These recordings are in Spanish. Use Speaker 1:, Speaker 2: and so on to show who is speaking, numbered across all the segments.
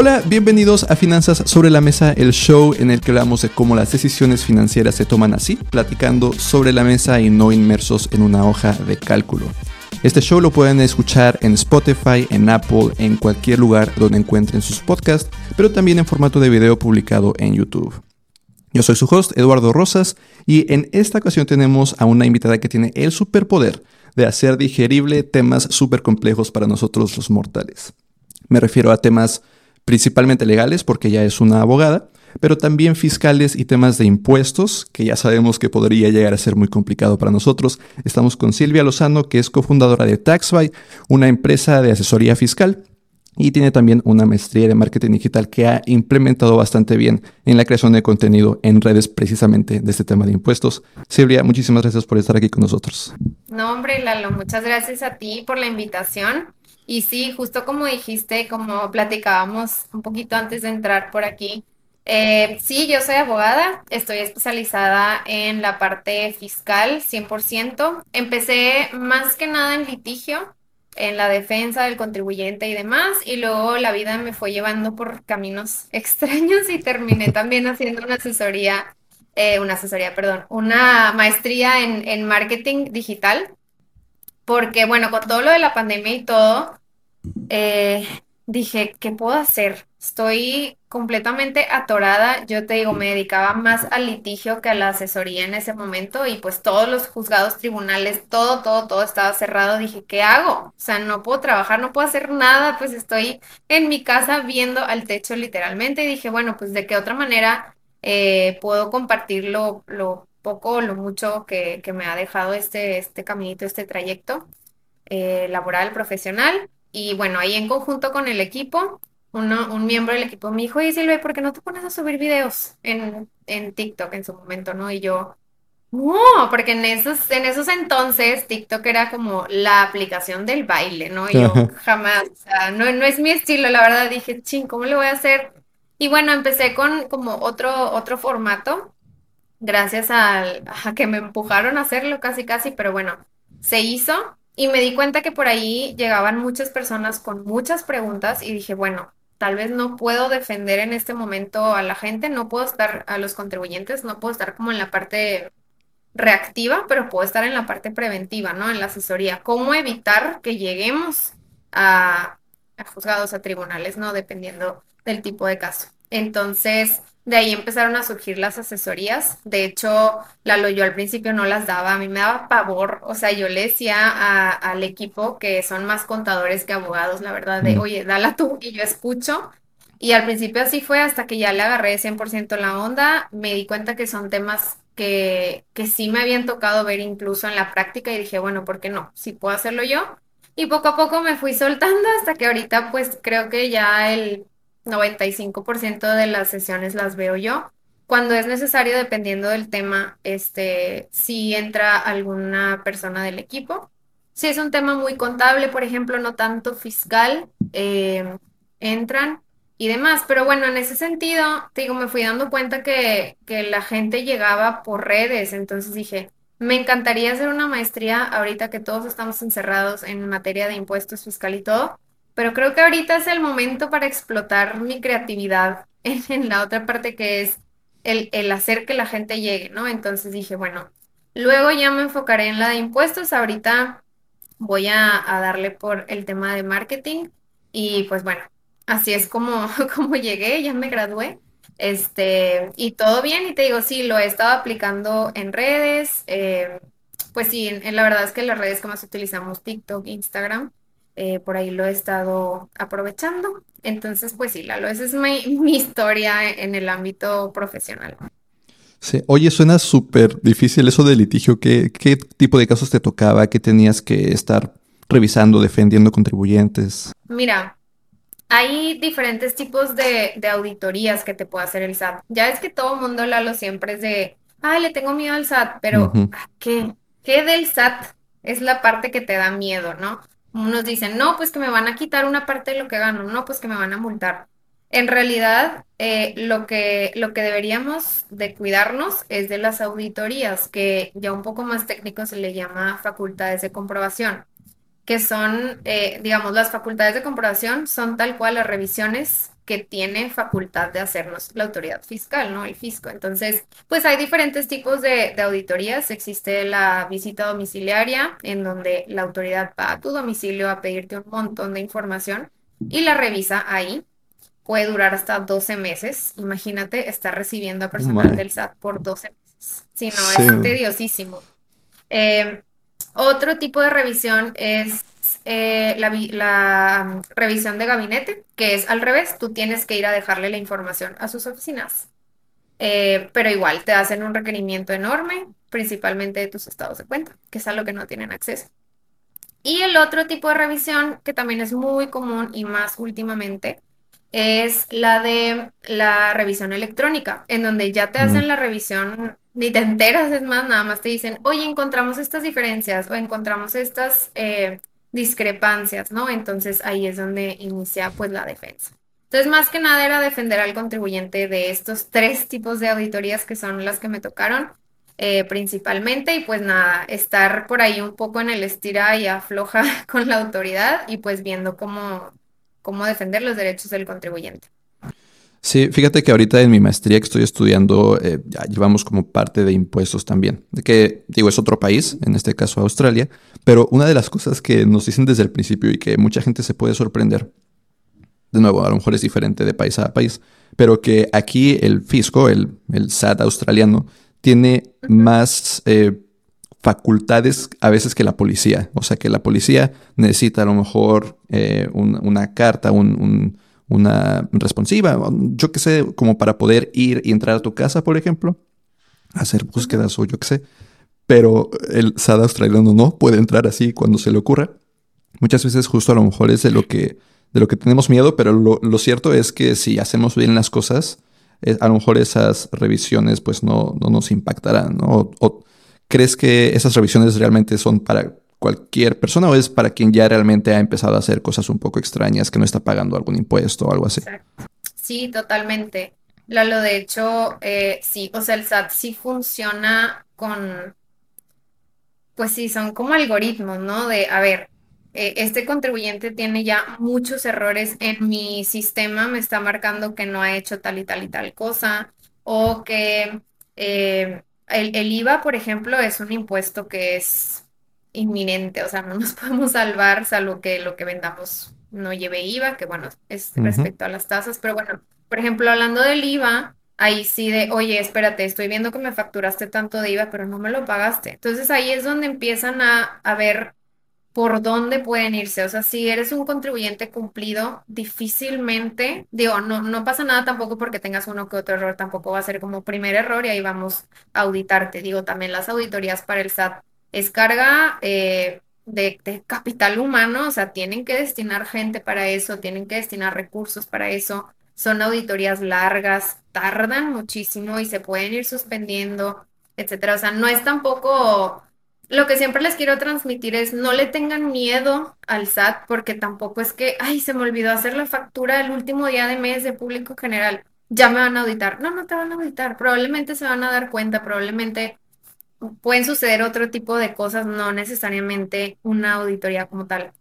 Speaker 1: Hola, bienvenidos a Finanzas sobre la Mesa, el show en el que hablamos de cómo las decisiones financieras se toman así, platicando sobre la mesa y no inmersos en una hoja de cálculo. Este show lo pueden escuchar en Spotify, en Apple, en cualquier lugar donde encuentren sus podcasts, pero también en formato de video publicado en YouTube. Yo soy su host, Eduardo Rosas, y en esta ocasión tenemos a una invitada que tiene el superpoder de hacer digerible temas súper complejos para nosotros los mortales. Me refiero a temas principalmente legales, porque ella es una abogada, pero también fiscales y temas de impuestos, que ya sabemos que podría llegar a ser muy complicado para nosotros. Estamos con Silvia Lozano, que es cofundadora de TaxFi, una empresa de asesoría fiscal y tiene también una maestría de marketing digital que ha implementado bastante bien en la creación de contenido en redes precisamente de este tema de impuestos. Silvia, muchísimas gracias por estar aquí con nosotros.
Speaker 2: No, hombre, Lalo, muchas gracias a ti por la invitación. Y sí, justo como dijiste, como platicábamos un poquito antes de entrar por aquí, eh, sí, yo soy abogada, estoy especializada en la parte fiscal 100%. Empecé más que nada en litigio en la defensa del contribuyente y demás, y luego la vida me fue llevando por caminos extraños y terminé también haciendo una asesoría, eh, una asesoría, perdón, una maestría en, en marketing digital, porque bueno, con todo lo de la pandemia y todo, eh, dije, ¿qué puedo hacer? Estoy completamente atorada. Yo te digo, me dedicaba más al litigio que a la asesoría en ese momento y pues todos los juzgados, tribunales, todo, todo, todo estaba cerrado. Dije, ¿qué hago? O sea, no puedo trabajar, no puedo hacer nada, pues estoy en mi casa viendo al techo literalmente y dije, bueno, pues de qué otra manera eh, puedo compartir lo, lo poco lo mucho que, que, me ha dejado este, este caminito, este trayecto eh, laboral, profesional. Y bueno, ahí en conjunto con el equipo, uno, un miembro del equipo me dijo, oye Silvia, ¿por qué no te pones a subir videos en, en TikTok en su momento, no? Y yo, no, porque en esos, en esos entonces TikTok era como la aplicación del baile, ¿no? Y yo jamás, o sea, no, no es mi estilo, la verdad, dije, ching, ¿cómo le voy a hacer? Y bueno, empecé con como otro, otro formato, gracias a que me empujaron a hacerlo casi, casi, pero bueno, se hizo. Y me di cuenta que por ahí llegaban muchas personas con muchas preguntas y dije, bueno, tal vez no puedo defender en este momento a la gente, no puedo estar a los contribuyentes, no puedo estar como en la parte reactiva, pero puedo estar en la parte preventiva, ¿no? En la asesoría. ¿Cómo evitar que lleguemos a juzgados, a tribunales, ¿no? Dependiendo del tipo de caso. Entonces, de ahí empezaron a surgir las asesorías. De hecho, Lalo, yo al principio no las daba, a mí me daba pavor. O sea, yo le decía al equipo que son más contadores que abogados, la verdad, de, oye, dala tú y yo escucho. Y al principio así fue hasta que ya le agarré 100% la onda, me di cuenta que son temas que, que sí me habían tocado ver incluso en la práctica y dije, bueno, ¿por qué no? Si puedo hacerlo yo. Y poco a poco me fui soltando hasta que ahorita pues creo que ya el 95% de las sesiones las veo yo. Cuando es necesario, dependiendo del tema, este, si entra alguna persona del equipo. Si es un tema muy contable, por ejemplo, no tanto fiscal, eh, entran y demás. Pero bueno, en ese sentido, te digo, me fui dando cuenta que, que la gente llegaba por redes, entonces dije, me encantaría hacer una maestría ahorita que todos estamos encerrados en materia de impuestos fiscal y todo pero creo que ahorita es el momento para explotar mi creatividad en, la otra parte que es el, el, hacer que la gente llegue, ¿no? Entonces dije, bueno, luego ya me enfocaré en la de impuestos, ahorita voy a, a darle por el tema de marketing y pues bueno, así es como, como llegué, ya me gradué. Este, y todo bien, y te digo, sí, lo he estado aplicando en redes. Eh, pues sí, en, la verdad es que las redes que más utilizamos, TikTok, Instagram, eh, por ahí lo he estado aprovechando. Entonces, pues sí, Lalo, esa es mi, mi historia en el ámbito profesional.
Speaker 1: Sí. Oye, suena súper difícil eso de litigio. ¿Qué, ¿Qué tipo de casos te tocaba? ¿Qué tenías que estar revisando, defendiendo contribuyentes?
Speaker 2: Mira, hay diferentes tipos de, de, auditorías que te puede hacer el SAT. Ya es que todo el mundo, Lalo, siempre es de, ay, le tengo miedo al SAT, pero uh -huh. ¿qué? ¿Qué del SAT? Es la parte que te da miedo, ¿no? Unos dicen, no, pues que me van a quitar una parte de lo que gano, no, pues que me van a multar. En realidad, eh, lo que, lo que deberíamos de cuidarnos es de las auditorías, que ya un poco más técnico se le llama facultades de comprobación, que son, eh, digamos, las facultades de comprobación son tal cual las revisiones que tiene facultad de hacernos la autoridad fiscal, ¿no? El fisco. Entonces, pues hay diferentes tipos de, de auditorías. Existe la visita domiciliaria, en donde la autoridad va a tu domicilio a pedirte un montón de información y la revisa ahí. Puede durar hasta 12 meses. Imagínate estar recibiendo a personal del SAT por 12 meses. Si no, es tediosísimo. Eh, otro tipo de revisión es eh, la, um, revisión de gabinete, que es al revés, tú tienes que ir a dejarle la información a sus oficinas. Eh, pero igual te hacen un requerimiento enorme, principalmente de tus estados de cuenta, que es a lo que no tienen acceso. Y el otro tipo de revisión, que también es muy común y más últimamente, es la de la revisión electrónica, en donde ya te hacen la revisión, ni te enteras, es más, nada más te dicen, oye, encontramos estas diferencias o encontramos estas eh, discrepancias, ¿no? Entonces ahí es donde inicia pues la defensa. Entonces, más que nada era defender al contribuyente de estos tres tipos de auditorías que son las que me tocaron eh, principalmente y pues nada, estar por ahí un poco en el estira y afloja con la autoridad y pues viendo cómo, cómo defender los derechos del contribuyente.
Speaker 1: Sí, fíjate que ahorita en mi maestría que estoy estudiando, eh, ya llevamos como parte de impuestos también, de que digo es otro país, en este caso Australia, pero una de las cosas que nos dicen desde el principio y que mucha gente se puede sorprender, de nuevo, a lo mejor es diferente de país a país, pero que aquí el fisco, el, el SAT australiano, tiene más eh, facultades a veces que la policía. O sea que la policía necesita a lo mejor eh, una carta, un una responsiva, yo qué sé, como para poder ir y entrar a tu casa, por ejemplo, hacer búsquedas o yo qué sé. Pero el SAD australiano no puede entrar así cuando se le ocurra. Muchas veces justo a lo mejor es de lo que, de lo que tenemos miedo, pero lo, cierto es que si hacemos bien las cosas, eh, a lo mejor esas revisiones pues no, no nos impactarán, ¿no? o, crees que esas revisiones realmente son para cualquier persona o es para quien ya realmente ha empezado a hacer cosas un poco extrañas, que no está pagando algún impuesto o algo así?
Speaker 2: Sí, totalmente. Lalo, de hecho, eh, sí, o sea, el SAT sí funciona con, pues sí, son como algoritmos, ¿no? De, a ver, eh, este contribuyente tiene ya muchos errores en mi sistema, me está marcando que no ha hecho tal y tal y tal cosa, o que eh, el, el IVA, por ejemplo, es un impuesto que es inminente, o sea, no nos podemos salvar salvo que lo que vendamos no lleve IVA, que bueno, es respecto a las tasas, pero bueno, por ejemplo, hablando del IVA, ahí sí de, oye, espérate, estoy viendo que me facturaste tanto de IVA, pero no me lo pagaste. Entonces ahí es donde empiezan a, a ver por dónde pueden irse. O sea, si eres un contribuyente cumplido, difícilmente, digo, no, no pasa nada tampoco porque tengas uno que otro error, tampoco va a ser como primer error y ahí vamos a auditarte. Digo, también las auditorías para el SAT es carga eh, de, capital humano, o sea, tienen que destinar gente para eso, tienen que destinar recursos para eso. Son auditorías largas, tardan muchísimo y se pueden ir suspendiendo, etcétera. O sea, no es tampoco lo que siempre les quiero transmitir es no le tengan miedo al SAT porque tampoco es que, ay, se me olvidó hacer la factura el último día de mes de público general, ya me van a auditar. No, no te van a auditar, probablemente se van a dar cuenta, probablemente pueden suceder otro tipo de cosas, no necesariamente una auditoría como tal.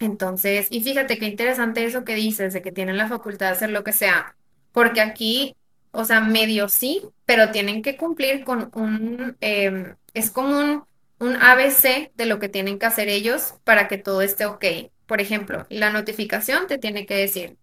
Speaker 2: Entonces, y fíjate qué interesante eso que dices, de que tienen la facultad de hacer lo que sea, porque aquí, o sea, medio sí, pero tienen que cumplir con un, em, es como un, un ABC de lo que tienen que hacer ellos para que todo esté ok. Por ejemplo, la notificación te tiene que decir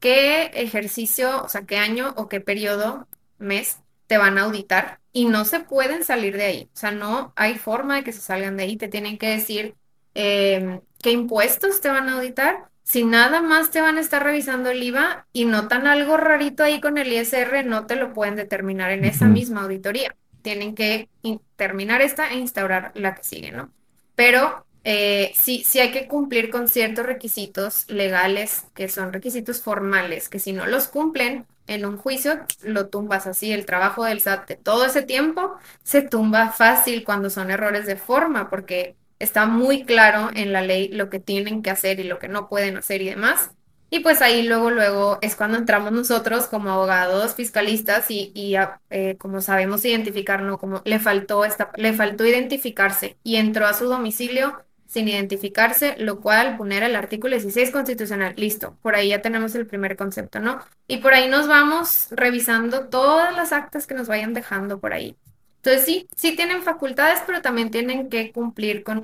Speaker 2: qué ejercicio, o sea, qué año o qué periodo, mes te van a auditar y no se pueden salir de ahí. O sea, no hay forma de que se salgan de ahí. Te tienen que decir em, qué impuestos te van a auditar. Si nada más te van a estar revisando el IVA y notan algo rarito ahí con el ISR, no te lo pueden determinar en esa misma auditoría. Tienen que terminar esta e instaurar la que sigue, ¿no? Pero eh, sí, sí hay que cumplir con ciertos requisitos legales, que son requisitos formales, que si no los cumplen, en un juicio lo tumbas así, el trabajo del SAT de todo ese tiempo se tumba fácil cuando son errores de forma, porque está muy claro en la ley lo que tienen que hacer y lo que no pueden hacer y demás. Y pues ahí luego, luego es cuando entramos nosotros como abogados, fiscalistas y, ah, eh, como sabemos identificar, ¿no? Como le faltó, esta, le faltó identificarse y entró a su domicilio sin identificarse, lo cual vulnera el artículo 16 constitucional. Listo, por ahí ya tenemos el primer concepto, ¿no? Y por ahí nos vamos revisando todas las actas que nos vayan dejando por ahí. Entonces sí, sí tienen facultades, pero también tienen que cumplir con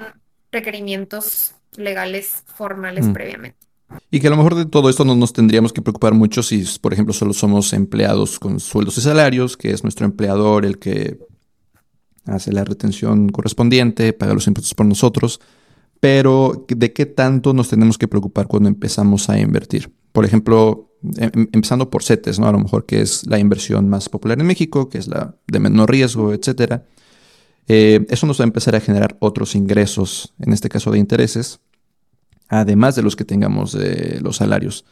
Speaker 2: requerimientos legales formales
Speaker 1: Mm.
Speaker 2: previamente.
Speaker 1: Y que a lo mejor de todo esto no nos tendríamos que preocupar mucho si, por ejemplo, solo somos empleados con sueldos y salarios, que es nuestro empleador el que hace la retención correspondiente, paga los impuestos por nosotros. Pero, ¿de qué tanto nos tenemos que preocupar cuando empezamos a invertir? Por ejemplo, em- empezando por CETES, ¿no? A lo mejor que es la inversión más popular en México, que es la de menor riesgo, etcétera. Eh, eso nos va a empezar a generar otros ingresos, en este caso de intereses, además de los que tengamos de los salarios.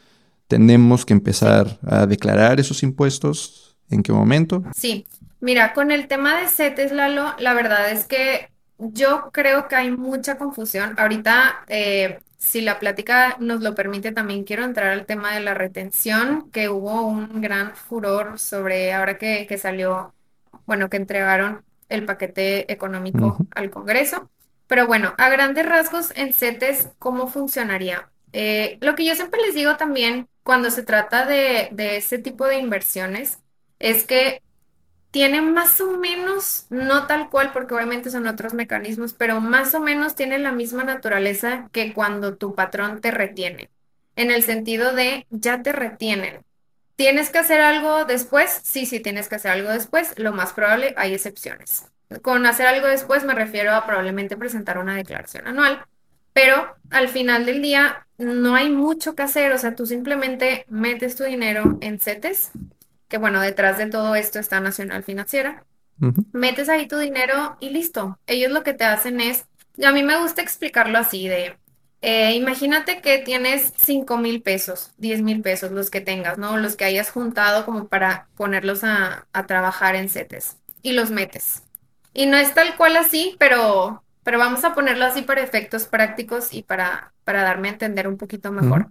Speaker 1: Tenemos que empezar a declarar esos impuestos. ¿En qué momento?
Speaker 2: Sí, mira, con el tema de CETES, Lalo, la verdad es que yo creo que hay mucha confusión. Ahorita, eh, si la plática nos lo permite, también quiero entrar al tema de la retención, que hubo un gran furor sobre ahora que, que salió, bueno, que entregaron el paquete económico al Congreso. Pero bueno, a grandes rasgos en CETES, ¿cómo funcionaría? Eh, lo que yo siempre les digo también cuando se trata de, de ese tipo de inversiones es que tiene más o menos, no tal cual, porque obviamente son otros mecanismos, pero más o menos tiene la misma naturaleza que cuando tu patrón te retiene, en el sentido de ya te retienen. ¿Tienes que hacer algo después? Sí, sí, tienes que hacer algo después. Lo más probable, hay excepciones. Con hacer algo después me refiero a probablemente presentar una declaración anual, pero al final del día no hay mucho que hacer, o sea, tú simplemente metes tu dinero en CETES, que bueno, detrás de todo esto está Nacional Financiera, metes ahí tu dinero y listo. Ellos lo que te hacen es, a mí me gusta explicarlo así, de, eh, imagínate que tienes 5 mil pesos, 10 mil pesos, los que tengas, ¿no? Los que hayas juntado como para ponerlos a, a trabajar en CETES y los metes. Y no es tal cual así, pero, pero vamos a ponerlo así para efectos prácticos y para, para darme a entender un poquito mejor.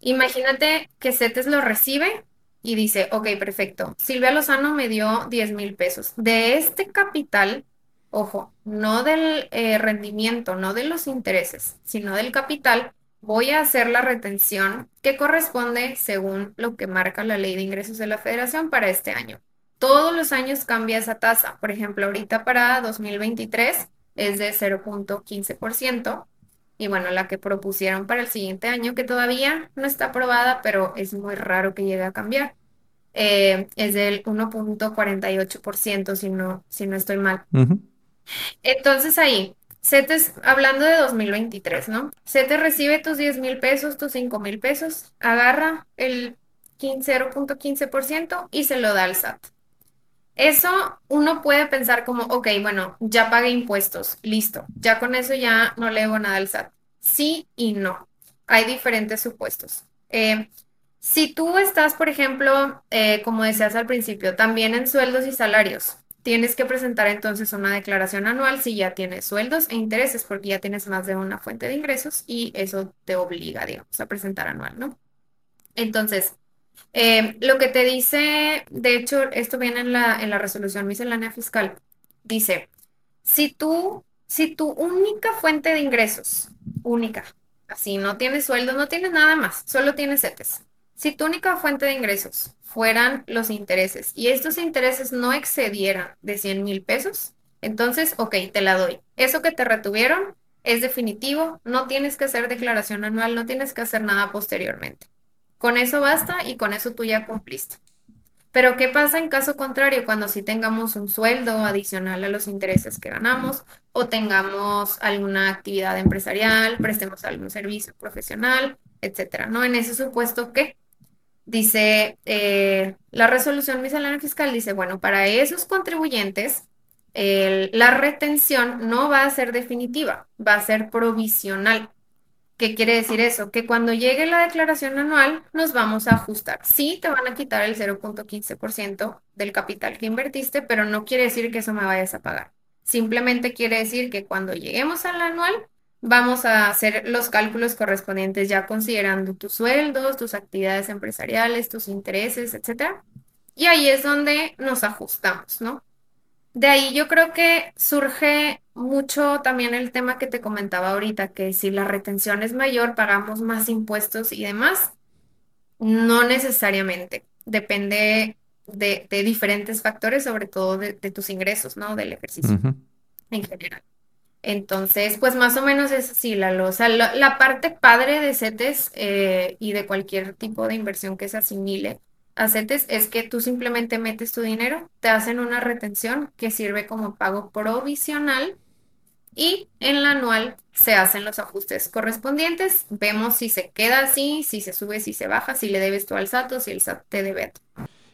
Speaker 2: Imagínate que CETES lo recibe y dice, ok, perfecto, Silvia Lozano me dio 10 mil pesos. De este capital, ojo, no del eh, rendimiento, no de los intereses, sino del capital, voy a hacer la retención que corresponde según lo que marca la Ley de Ingresos de la Federación para este año. Todos los años cambia esa tasa. Por ejemplo, ahorita para 2023 es de 0.15%. Y bueno, la que propusieron para el siguiente año, que todavía no está aprobada, pero es muy raro que llegue a cambiar, eh, es del 1.48%, si no, si no estoy mal. Entonces ahí, CETES, hablando de 2023, ¿no? CETES recibe tus 10 mil pesos, tus 5 mil pesos, agarra el 15 0.15% y se lo da al SAT. Eso uno puede pensar como, ok, bueno, ya pagué impuestos, listo, ya con eso ya no le debo nada al SAT. Sí y no. Hay diferentes supuestos. Eh, si tú estás, por ejemplo, eh, como decías al principio, también en sueldos y salarios, tienes que presentar entonces una declaración anual si ya tienes sueldos e intereses, porque ya tienes más de una fuente de ingresos y eso te obliga, digamos, a presentar anual, ¿no? Entonces, eh, lo que te dice, de hecho, esto viene en la, en la resolución miscelánea fiscal, dice, si tú, si tu única fuente de ingresos, única, así, no tienes sueldo, no tienes nada más, solo tienes CETES. Si tu única fuente de ingresos fueran los intereses y estos intereses no excedieran de 100 mil pesos, entonces, ok, te la doy. Eso que te retuvieron es definitivo, no tienes que hacer declaración anual, no tienes que hacer nada posteriormente. Con eso basta y con eso tú ya cumpliste. Pero ¿qué pasa en caso contrario cuando sí tengamos un sueldo adicional a los intereses que ganamos o tengamos alguna actividad empresarial, prestemos algún servicio profesional, etcétera? ¿No? En ese supuesto, ¿qué? Dice eh, la resolución miscelánea fiscal, dice, bueno, para esos contribuyentes, la retención no va a ser definitiva, va a ser provisional. ¿Qué quiere decir eso? Que cuando llegue la declaración anual nos vamos a ajustar. Sí, te van a quitar el 0.15% del capital que invertiste, pero no quiere decir que eso me vayas a pagar. Simplemente quiere decir que cuando lleguemos al anual vamos a hacer los cálculos correspondientes ya considerando tus sueldos, tus actividades empresariales, tus intereses, etcétera. Y ahí es donde nos ajustamos, ¿no? De ahí yo creo que surge mucho también el tema que te comentaba ahorita, que si la retención es mayor, pagamos más impuestos y demás. No necesariamente. Depende de, de diferentes factores, sobre todo de, de tus ingresos, ¿no? Del ejercicio en general. Entonces, pues más o menos es así, Lalo. O sea, la, la parte padre de CETES eh, y de cualquier tipo de inversión que se asimile a CETES es que tú simplemente metes tu dinero, te hacen una retención que sirve como pago provisional y en la anual se hacen los ajustes correspondientes. Vemos si se queda así, si se sube, si se baja, si le debes tú al SAT o si el SAT te debe.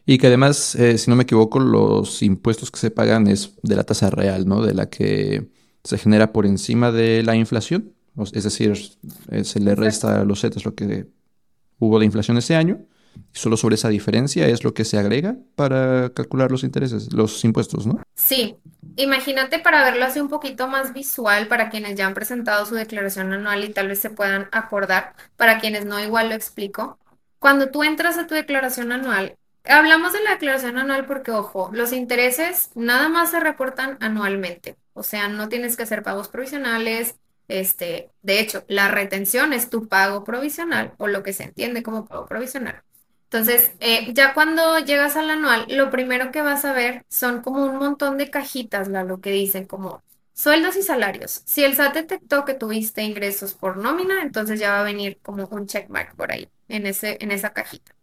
Speaker 1: Y que además, eh, si no me equivoco, los impuestos que se pagan es de la tasa real, ¿no? De la que se genera por encima de la inflación. Es decir, eh, se le resta a los CETES lo que hubo de inflación ese año. Solo sobre esa diferencia es lo que se agrega para calcular los intereses, los impuestos, ¿no?
Speaker 2: Sí, imagínate para verlo así un poquito más visual para quienes ya han presentado su declaración anual y tal vez se puedan acordar, para quienes no, igual lo explico. Cuando tú entras a tu declaración anual, hablamos de la declaración anual porque, ojo, los intereses nada más se reportan anualmente, o sea, no tienes que hacer pagos provisionales. Este, de hecho, la retención es tu pago provisional o lo que se entiende como pago provisional. Entonces, eh, ya cuando llegas al anual, lo primero que vas a ver son como un montón de cajitas, lo que dicen como sueldos y salarios. Si el SAT detectó que tuviste ingresos por nómina, entonces ya va a venir como un checkmark por ahí, en ese, en esa cajita.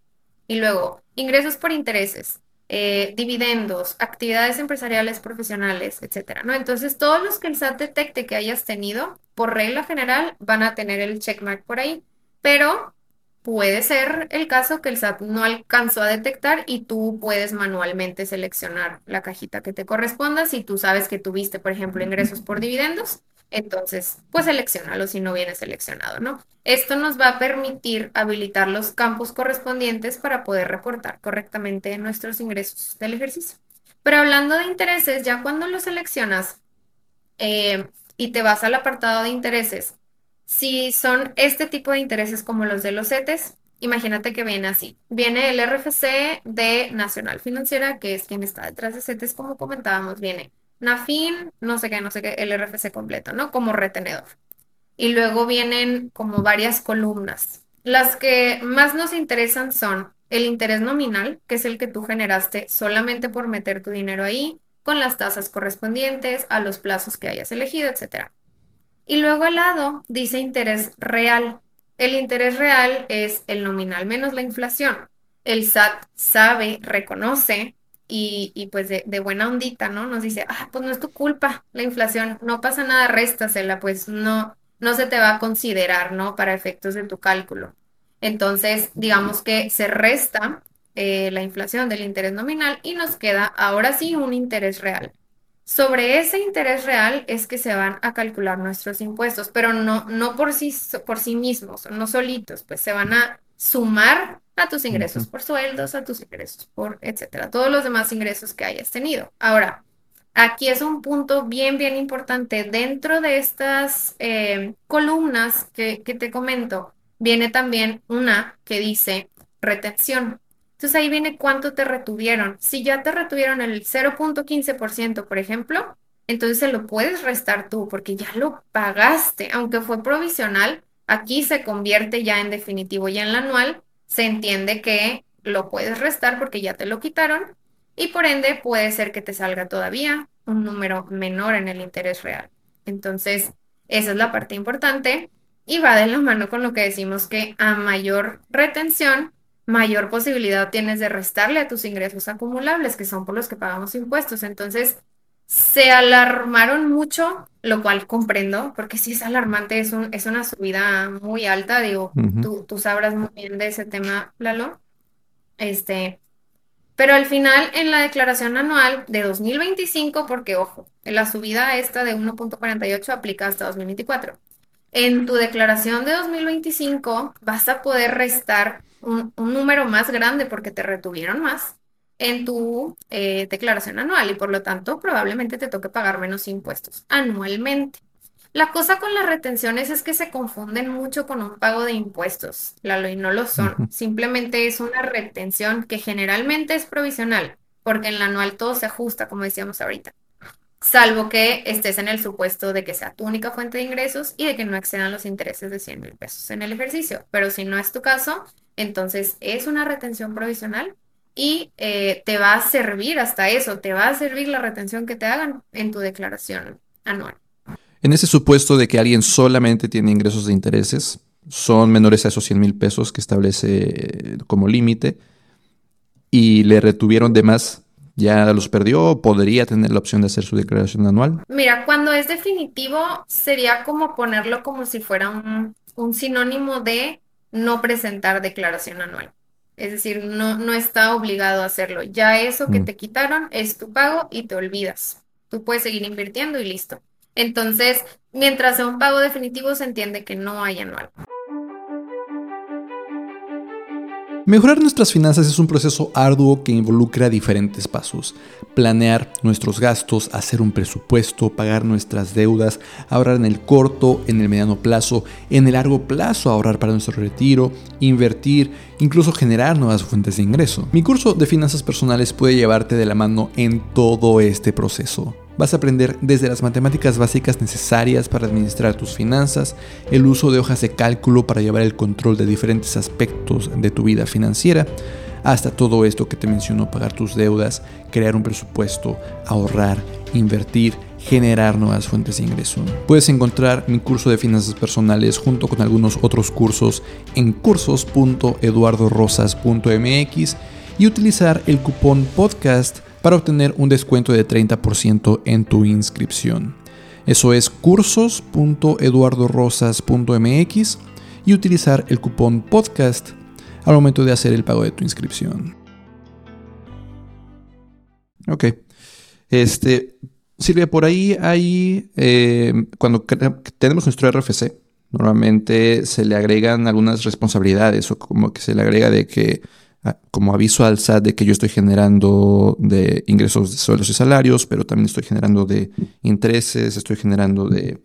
Speaker 2: Y luego, ingresos por intereses, eh, dividendos, actividades empresariales profesionales, etcétera, ¿no? Entonces, todos los que el SAT detecte que hayas tenido, por regla general, van a tener el checkmark por ahí. Pero Puede ser el caso que el SAT no alcanzó a detectar y tú puedes manualmente seleccionar la cajita que te corresponda. Si tú sabes que tuviste, por ejemplo, ingresos por dividendos, entonces pues seleccionalo si no viene seleccionado, ¿no? Esto nos va a permitir habilitar los campos correspondientes para poder reportar correctamente nuestros ingresos del ejercicio. Pero hablando de intereses, ya cuando lo seleccionas, eh, y te vas al apartado de intereses. Si son este tipo de intereses como los de los CETES, imagínate que viene así. Viene el RFC de Nacional Financiera, que es quien está detrás de CETES, como comentábamos, viene Nafin, no sé qué, no sé qué, el RFC completo, ¿no? Como retenedor. Y luego vienen como varias columnas. Las que más nos interesan son el interés nominal, que es el que tú generaste solamente por meter tu dinero ahí, con las tasas correspondientes a los plazos que hayas elegido, etcétera. Y luego al lado dice interés real. El interés real es el nominal menos la inflación. El SAT sabe, reconoce y, pues de, de buena ondita, ¿no? Nos dice, ah, pues no es tu culpa la inflación, no pasa nada, réstasela, pues no, no se te va a considerar, ¿no? Para efectos de tu cálculo. Entonces, digamos que se resta eh, la inflación del interés nominal y nos queda ahora sí un interés real. Sobre ese interés real es que se van a calcular nuestros impuestos, pero no, no por sí, por sí mismos, no solitos, pues se van a sumar a tus ingresos por sueldos, a tus ingresos por, etcétera, todos los demás ingresos que hayas tenido. Ahora, aquí es un punto bien, bien importante. Dentro de estas eh, columnas que, que te comento, viene también una que dice retención. Entonces ahí viene cuánto te retuvieron. Si ya te retuvieron el cero punto quince por ciento, por ejemplo, entonces se lo puedes restar tú porque ya lo pagaste, aunque fue provisional, aquí se convierte ya en definitivo y en la anual se entiende que lo puedes restar porque ya te lo quitaron y por ende puede ser que te salga todavía un número menor en el interés real. Entonces, esa es la parte importante y va de la mano con lo que decimos que a mayor retención, mayor posibilidad tienes de restarle a tus ingresos acumulables, que son por los que pagamos impuestos. Entonces, se alarmaron mucho, lo cual comprendo, porque sí es alarmante, es un, es una subida muy alta, digo, tú sabrás muy bien de ese tema, Lalo. Este, pero al final, en la declaración anual de 2025, porque ojo, la subida esta de 1.48 aplica hasta 2024. En tu declaración de 2025 vas a poder restar un, un número más grande porque te retuvieron más en tu eh, declaración anual y por lo tanto probablemente te toque pagar menos impuestos anualmente. La cosa con las retenciones es que se confunden mucho con un pago de impuestos, Lalo, y no lo son. Simplemente es una retención que generalmente es provisional, porque en la anual todo se ajusta, como decíamos ahorita. Salvo que estés en el supuesto de que sea tu única fuente de ingresos y de que no excedan los intereses de 100 mil pesos en el ejercicio. Pero si no es tu caso, entonces es una retención provisional y eh, te va a servir hasta eso, te va a servir la retención que te hagan en tu declaración anual.
Speaker 1: En ese supuesto de que alguien solamente tiene ingresos de intereses, son menores a esos 100 mil pesos que establece eh, como límite y le retuvieron de más, ¿ya los perdió o podría tener la opción de hacer su declaración anual?
Speaker 2: Mira, cuando es definitivo sería como ponerlo como si fuera un, un sinónimo de no presentar declaración anual. Es decir, no, no está obligado a hacerlo. Ya eso que mm. te quitaron es tu pago y te olvidas. Tú puedes seguir invirtiendo y listo. Entonces, mientras sea un pago definitivo, se entiende que no hay anual.
Speaker 1: Mejorar nuestras finanzas es un proceso arduo que involucra diferentes pasos. Planear nuestros gastos, hacer un presupuesto, pagar nuestras deudas, ahorrar en el corto, en el mediano plazo, en el largo plazo ahorrar para nuestro retiro, invertir, incluso generar nuevas fuentes de ingreso. Mi curso de finanzas personales puede llevarte de la mano en todo este proceso. Vas a aprender desde las matemáticas básicas necesarias para administrar tus finanzas, el uso de hojas de cálculo para llevar el control de diferentes aspectos de tu vida financiera, hasta todo esto que te menciono, pagar tus deudas, crear un presupuesto, ahorrar, invertir, generar nuevas fuentes de ingreso. Puedes encontrar mi curso de finanzas personales junto con algunos otros cursos en cursos.eduardorosas.mx y utilizar el cupón podcast para obtener un descuento de 30% en tu inscripción. Eso es cursos.eduardorosas.mx y utilizar el cupón podcast al momento de hacer el pago de tu inscripción. Ok. Este, Silvia, por ahí hay, eh, cuando tenemos nuestro RFC, normalmente se le agregan algunas responsabilidades o como que se le agrega de que como aviso al SAT de que yo estoy generando de ingresos de sueldos y salarios, pero también estoy generando de intereses, estoy generando de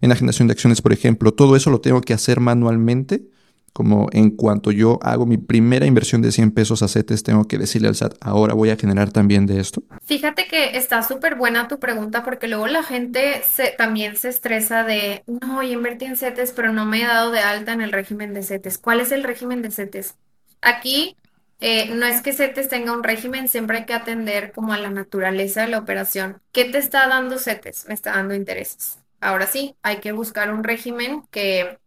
Speaker 1: enajenación de acciones, por ejemplo. Todo eso lo tengo que hacer manualmente. Como en cuanto yo hago mi primera inversión de 100 pesos a CETES, tengo que decirle al SAT, ahora voy a generar también de esto.
Speaker 2: Fíjate que está súper buena tu pregunta porque luego la gente también se estresa de, no, yo invertí en CETES, pero no me he dado de alta en el régimen de CETES. ¿Cuál es el régimen de CETES? Aquí eh, no es que CETES tenga un régimen, siempre hay que atender como a la naturaleza de la operación. ¿Qué te está dando CETES? Me está dando intereses. Ahora sí, hay que buscar un régimen que,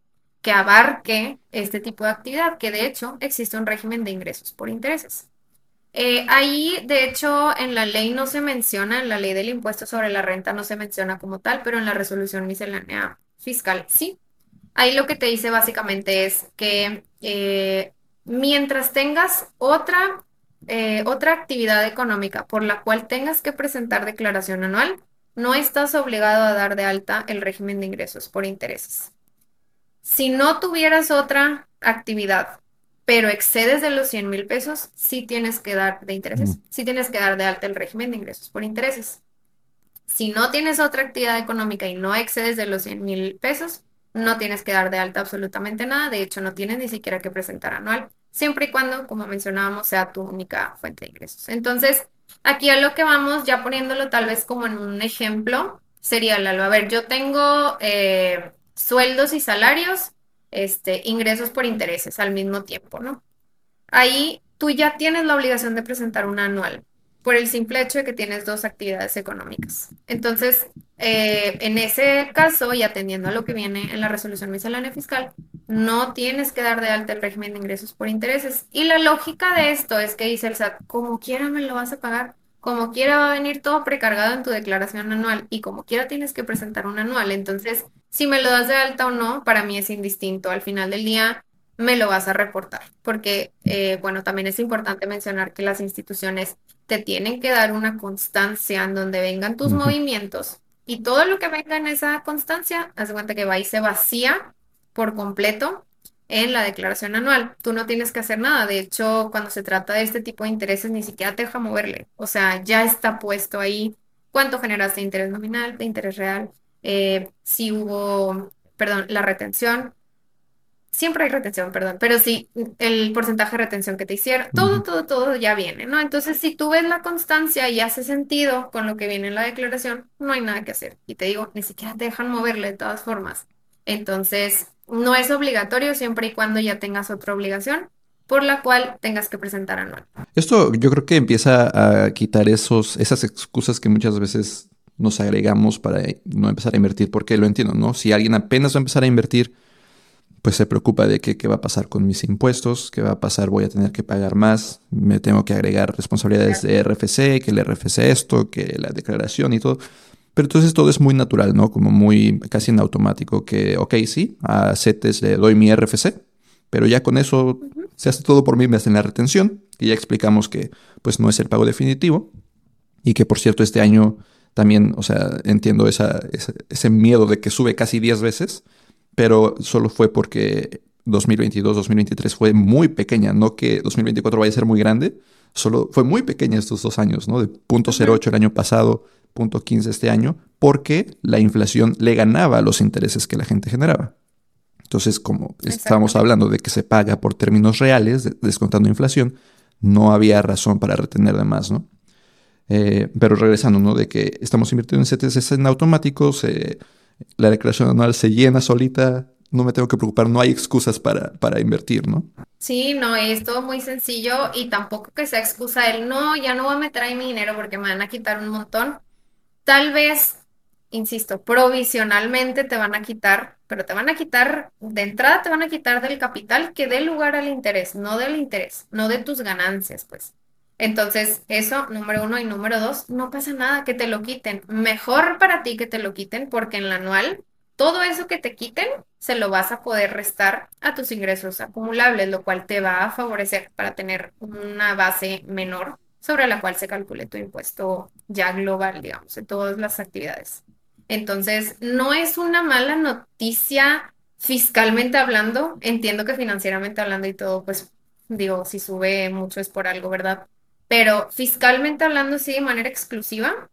Speaker 2: que abarque este tipo de actividad, que de hecho existe un régimen de ingresos por intereses. Eh, ahí, de hecho, en la ley no se menciona, en la ley del impuesto sobre la renta no se menciona como tal, pero en la resolución miscelánea fiscal sí. Ahí lo que te dice básicamente es que eh, mientras tengas otra, eh, otra actividad económica por la cual tengas que presentar declaración anual, no estás obligado a dar de alta el régimen de ingresos por intereses. Si no tuvieras otra actividad, pero excedes de los 100 mil pesos, sí tienes que dar de intereses, sí tienes que dar de alta el régimen de ingresos por intereses. Si no tienes otra actividad económica y no excedes de los 100 mil pesos, no tienes que dar de alta absolutamente nada, de hecho no tienes ni siquiera que presentar anual, siempre y cuando, como mencionábamos, sea tu única fuente de ingresos. Entonces, aquí a lo que vamos, ya poniéndolo tal vez como en un ejemplo, sería, Lalo, a ver, yo tengo eh, sueldos y salarios, este, ingresos por intereses al mismo tiempo, ¿no? Ahí tú ya tienes la obligación de presentar un anual por el simple hecho de que tienes dos actividades económicas. Entonces, eh, en ese caso, y atendiendo a lo que viene en la resolución miscelánea fiscal, no tienes que dar de alta el régimen de ingresos por intereses. Y la lógica de esto es que dice el SAT, como quiera me lo vas a pagar, como quiera va a venir todo precargado en tu declaración anual y como quiera tienes que presentar un anual. Entonces, si me lo das de alta o no, para mí es indistinto. Al final del día, me lo vas a reportar. Porque, eh, bueno, también es importante mencionar que las instituciones te tienen que dar una constancia en donde vengan tus movimientos y todo lo que venga en esa constancia, haz cuenta que va y se vacía por completo en la declaración anual. Tú no tienes que hacer nada. De hecho, cuando se trata de este tipo de intereses, ni siquiera te deja moverle. O sea, ya está puesto ahí cuánto generaste de interés nominal, de interés real, eh, si hubo, perdón, la retención, siempre hay retención, perdón, pero sí, el porcentaje de retención que te hicieron, todo, todo, todo ya viene, ¿no? Entonces, si tú ves la constancia y hace sentido con lo que viene en la declaración, no hay nada que hacer. Y te digo, ni siquiera te dejan moverle de todas formas. Entonces, no es obligatorio siempre y cuando ya tengas otra obligación por la cual tengas que presentar anual.
Speaker 1: Esto yo creo que empieza a quitar esos, esas excusas que muchas veces nos agregamos para no empezar a invertir, porque lo entiendo, ¿no? Si alguien apenas va a empezar a invertir, pues se preocupa de que, qué va a pasar con mis impuestos, qué va a pasar, voy a tener que pagar más, me tengo que agregar responsabilidades de RFC, que el RFC esto, que la declaración y todo. Pero entonces todo es muy natural, ¿no? Como muy casi en automático, que, ok, sí, a CETES le doy mi RFC, pero ya con eso se hace todo por mí, me hacen la retención, y ya explicamos que pues no es el pago definitivo, y que por cierto este año también, o sea, entiendo esa, ese miedo de que sube casi 10 veces, pero solo fue porque 2022-2023 fue muy pequeña, no que 2024 vaya a ser muy grande, solo fue muy pequeña estos dos años, ¿no? De 0.08 el año pasado, 0.15 este año, porque la inflación le ganaba a los intereses que la gente generaba. Entonces, como estábamos hablando de que se paga por términos reales, descontando inflación, no había razón para retener de más, ¿no? Eh, pero regresando, ¿no? De que estamos invirtiendo en CTS en automático, la declaración anual se llena solita, no me tengo que preocupar, no hay excusas para, para invertir, ¿no?
Speaker 2: Sí, no, es todo muy sencillo y tampoco que sea excusa el no, ya no voy a meter ahí mi dinero porque me van a quitar un montón. Tal vez insisto, provisionalmente te van a quitar, pero te van a quitar, de entrada te van a quitar del capital que dé lugar al interés, no del interés, no de tus ganancias, pues. Entonces, eso, número uno y número dos, no pasa nada que te lo quiten. Mejor para ti que te lo quiten porque en la anual, todo eso que te quiten, se lo vas a poder restar a tus ingresos acumulables, lo cual te va a favorecer para tener una base menor sobre la cual se calcule tu impuesto ya global, digamos, de todas las actividades. Entonces, no es una mala noticia fiscalmente hablando. Entiendo que financieramente hablando y todo, pues digo, si sube mucho es por algo, ¿verdad? Pero fiscalmente hablando, sí, de manera exclusiva,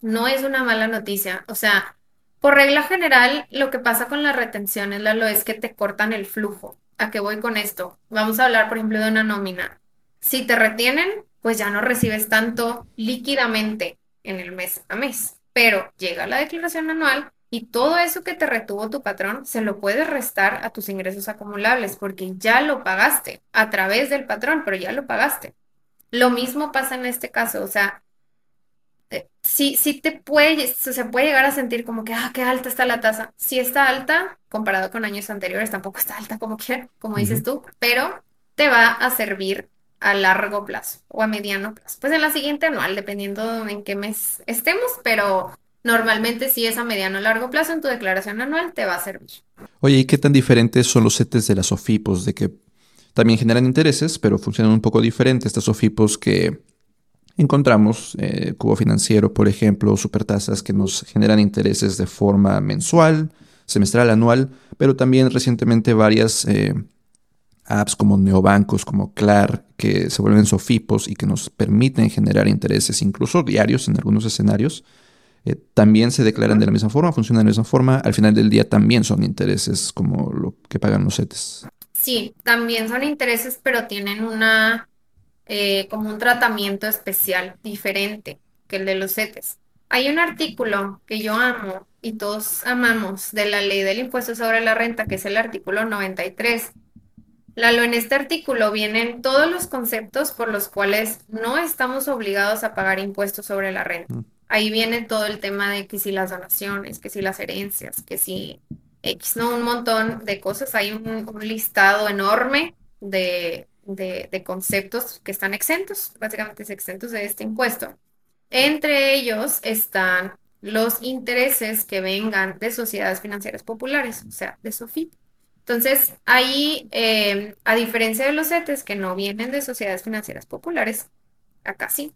Speaker 2: no es una mala noticia. O sea, por regla general, lo que pasa con las retenciones, lo es que te cortan el flujo. ¿A qué voy con esto? Vamos a hablar, por ejemplo, de una nómina. Si te retienen, pues ya no recibes tanto líquidamente en el mes a mes pero llega la declaración anual y todo eso que te retuvo tu patrón se lo puedes restar a tus ingresos acumulables porque ya lo pagaste a través del patrón, pero ya lo pagaste. Lo mismo pasa en este caso, o sea, eh, sí, sí te puede, se puede llegar a sentir como que, ah, qué alta está la tasa. Sí está alta, comparado con años anteriores, tampoco está alta como quiera, como dices tú, pero te va a servir a largo plazo o a mediano plazo. Pues en la siguiente anual, dependiendo en qué mes estemos, pero normalmente si es a mediano o largo plazo en tu declaración anual te va a servir.
Speaker 1: Oye, ¿y qué tan diferentes son los CETES de las OFIPOS? De que también generan intereses, pero funcionan un poco diferente estas OFIPOS que encontramos, eh, Cubo Financiero, por ejemplo, supertasas que nos generan intereses de forma mensual, semestral, anual, pero también recientemente varias eh, apps como neobancos, como CLAR, que se vuelven sofipos y que nos permiten generar intereses incluso diarios en algunos escenarios, eh, también se declaran de la misma forma, funcionan de la misma forma, al final del día también son intereses como lo que pagan los CETES.
Speaker 2: Sí, también son intereses, pero tienen una eh, como un tratamiento especial, diferente que el de los CETES. Hay un artículo que yo amo y todos amamos de la ley del impuesto sobre la renta, que es el artículo 93 Lalo, en este artículo vienen todos los conceptos por los cuales no estamos obligados a pagar impuestos sobre la renta. Mm. Ahí viene todo el tema de que si las donaciones, que si las herencias, que si X, ¿no? Un montón de cosas. Hay un, listado enorme de, de, conceptos que están exentos, básicamente exentos de este impuesto. Entre ellos están los intereses que vengan de sociedades financieras populares, o sea, de SOFIP. Entonces, ahí, em, a diferencia de los CETES que no vienen de sociedades financieras populares, acá sí.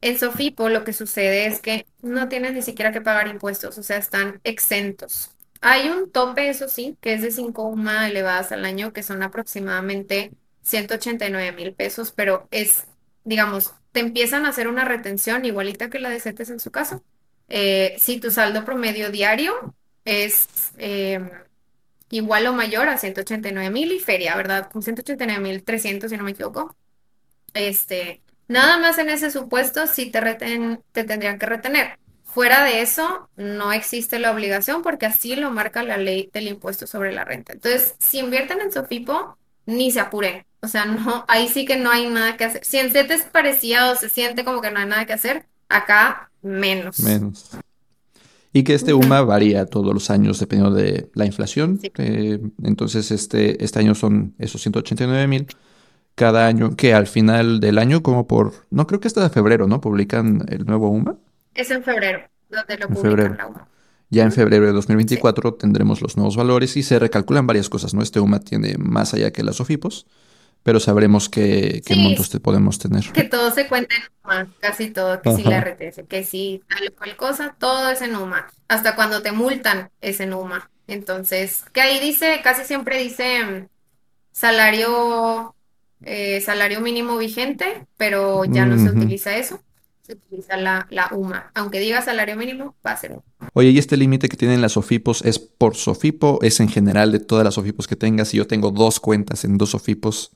Speaker 2: En Sofipo lo que sucede es que no tienen ni siquiera que pagar impuestos, o sea, están exentos. Hay un tope, eso sí, que es de 5 UMA elevadas al año, que son aproximadamente 189 mil pesos, pero es, digamos, te empiezan a hacer una retención igualita que la de CETES en su caso. Eh, si tu saldo promedio diario es... Em, igual o mayor a 189 mil y feria, ¿verdad? Con 189 mil 300, si no me equivoco. Este, nada más en ese supuesto sí te, reten, te tendrían que retener. Fuera de eso, no existe la obligación porque así lo marca la ley del impuesto sobre la renta. Entonces, si invierten en Sofipo, ni se apuren. O sea, no, ahí sí que no hay nada que hacer. Si en CETES parecía o se siente como que no hay nada que hacer, acá menos.
Speaker 1: Menos. Y que este UMA varía todos los años dependiendo de la inflación. Eh, entonces, este, este año son esos 189 mil cada año, que al final del año, como por, no creo que hasta febrero, ¿no? Publican el nuevo UMA.
Speaker 2: Es en febrero, donde lo la UMA.
Speaker 1: Ya en febrero de 2024 tendremos los nuevos valores y se recalculan varias cosas, ¿no? Este UMA tiene más allá que las OFIPOS pero sabremos qué, qué montos te podemos tener.
Speaker 2: Que todo se cuenta en UMA, casi todo, que si la RTS, que si tal cual cosa, todo es en UMA. Hasta cuando te multan es en UMA. Entonces, que ahí dice, casi siempre dice mm, salario, eh, salario mínimo vigente, pero ya no se utiliza eso. Se utiliza la, la UMA. Aunque diga salario mínimo, va a ser UMA.
Speaker 1: Oye, ¿y este límite que tienen las SOFIPOS es por SOFIPO? ¿Es en general de todas las SOFIPOS que tengas? Si yo tengo dos cuentas en dos SOFIPOS,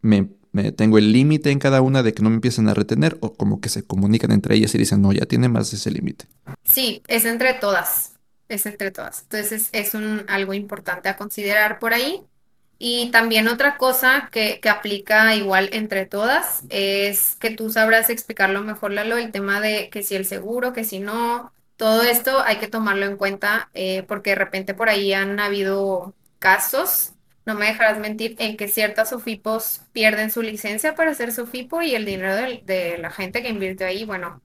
Speaker 1: me, tengo el límite en cada una de que no me empiecen a retener o como que se comunican entre ellas y dicen, no, ya tiene más de ese límite.
Speaker 2: Sí, es entre todas, es entre todas. Entonces es, un, algo importante a considerar por ahí. Y también otra cosa que, que, aplica igual entre todas es que tú sabrás explicarlo mejor, Lalo, el tema de que si el seguro, que si no, todo esto hay que tomarlo en cuenta eh, porque de repente por ahí han habido casos no me dejarás mentir, en que ciertas SOFIPOS pierden su licencia para ser SOFIPO y el dinero de, la gente que invirtió ahí, bueno,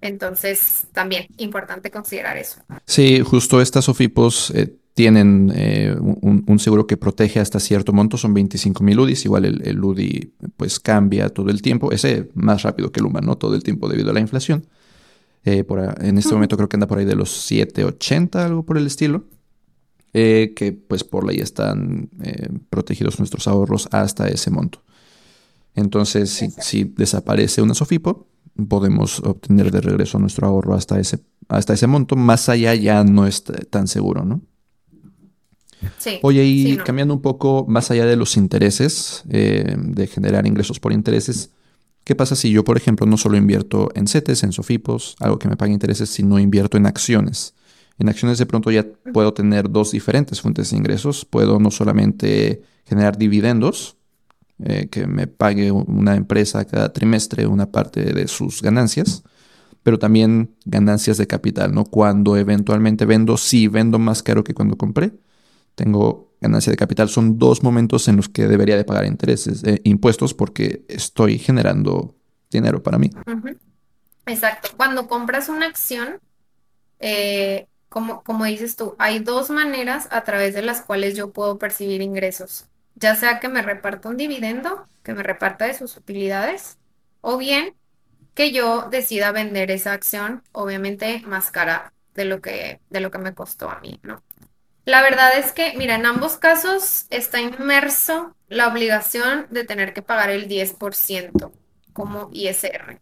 Speaker 2: entonces también importante considerar eso.
Speaker 1: Sí, justo estas SOFIPOS eh, tienen eh, un, seguro que protege hasta cierto monto, son 25 mil UDIs, igual el, UDI pues cambia todo el tiempo, ese más rápido que el humano todo el tiempo debido a la inflación. Eh, por, en este momento creo que anda por ahí de los 780, algo por el estilo. Eh, que pues por ley están protegidos nuestros ahorros hasta ese monto. Entonces, si, desaparece una SOFIPO, podemos obtener de regreso nuestro ahorro hasta ese, hasta ese monto. Más allá ya no es tan seguro, ¿no?
Speaker 2: Sí,
Speaker 1: Oye, y cambiando un poco más allá de los intereses, eh, de generar ingresos por intereses, ¿qué pasa si yo, por ejemplo, no solo invierto en CETES, en SOFIPOS, algo que me pague intereses, sino invierto en acciones? En acciones de pronto ya puedo tener dos diferentes fuentes de ingresos. Puedo no solamente generar dividendos, eh, que me pague una empresa cada trimestre una parte de sus ganancias, pero también ganancias de capital, ¿no? Cuando eventualmente vendo, sí vendo más caro que cuando compré, tengo ganancia de capital. Son dos momentos en los que debería de pagar intereses, eh, impuestos, porque estoy generando dinero para mí.
Speaker 2: Exacto. Cuando compras una acción, eh, como, como dices tú, hay dos maneras a través de las cuales yo puedo percibir ingresos. Ya sea que me reparta un dividendo, que me reparta de sus utilidades, o bien que yo decida vender esa acción, obviamente más cara de lo que, de lo que me costó a mí, ¿no? La verdad es que, mira, en ambos casos está inmerso la obligación de tener que pagar el 10% como ISR.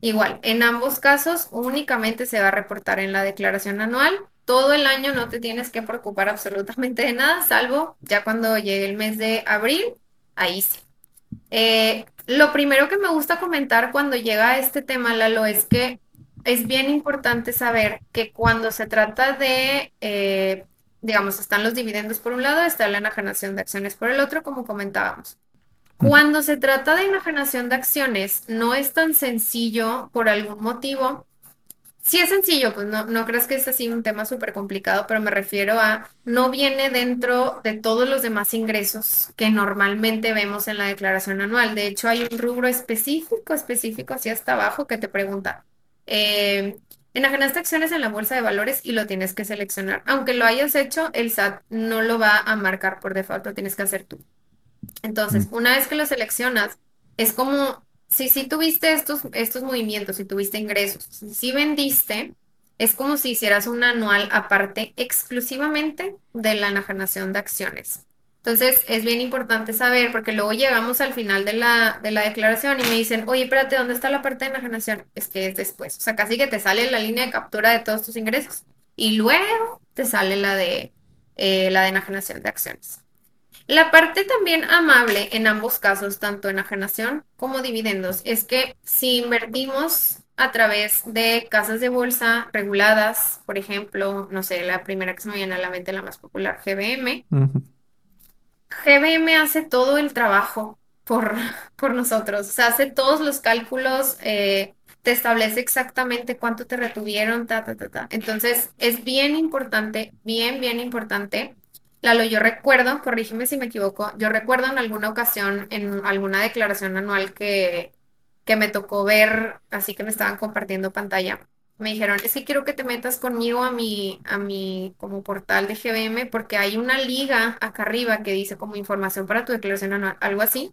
Speaker 2: Igual, en ambos casos únicamente se va a reportar en la declaración anual. Todo el año no te tienes que preocupar absolutamente de nada, salvo ya cuando llegue el mes de abril, ahí sí. Eh, lo primero que me gusta comentar cuando llega a este tema, Lalo, es que es bien importante saber que cuando se trata de, eh, digamos, están los dividendos por un lado, está la enajenación de acciones por el otro, como comentábamos. Cuando se trata de enajenación de acciones, no es tan sencillo por algún motivo. Sí es sencillo, pues no, no crees que es así un tema súper complicado, pero me refiero a no viene dentro de todos los demás ingresos que normalmente vemos en la declaración anual. De hecho, hay un rubro específico, específico, así hasta abajo, que te pregunta, eh, enajenaste acciones en la bolsa de valores y lo tienes que seleccionar. Aunque lo hayas hecho, el SAT no lo va a marcar por default, lo tienes que hacer tú. Entonces, una vez que lo seleccionas, es como si, si tuviste estos, estos movimientos, si tuviste ingresos, si vendiste, es como si hicieras un anual aparte exclusivamente de la enajenación de acciones. Entonces, es bien importante saber, porque luego llegamos al final de la, de la declaración y me dicen, oye, espérate, ¿dónde está la parte de enajenación? Es que es después. O sea, casi que te sale la línea de captura de todos tus ingresos. Y luego te sale la de eh, la de enajenación de acciones. La parte también amable en ambos casos, tanto enajenación como dividendos, es que si invertimos a través de casas de bolsa reguladas, por ejemplo, no sé, la primera que se me viene a la mente, la más popular, GBM, GBM hace todo el trabajo por, por nosotros, o sea, hace todos los cálculos, eh, te establece exactamente cuánto te retuvieron, ta, ta, ta, ta. Entonces, es bien importante, bien, bien importante. Lalo, yo recuerdo, corrígeme si me equivoco, yo recuerdo en alguna ocasión, en alguna declaración anual que, que me tocó ver, así que me estaban compartiendo pantalla, me dijeron, es que quiero que te metas conmigo a mi, a mi como portal de GBM porque hay una liga acá arriba que dice como información para tu declaración anual, algo así.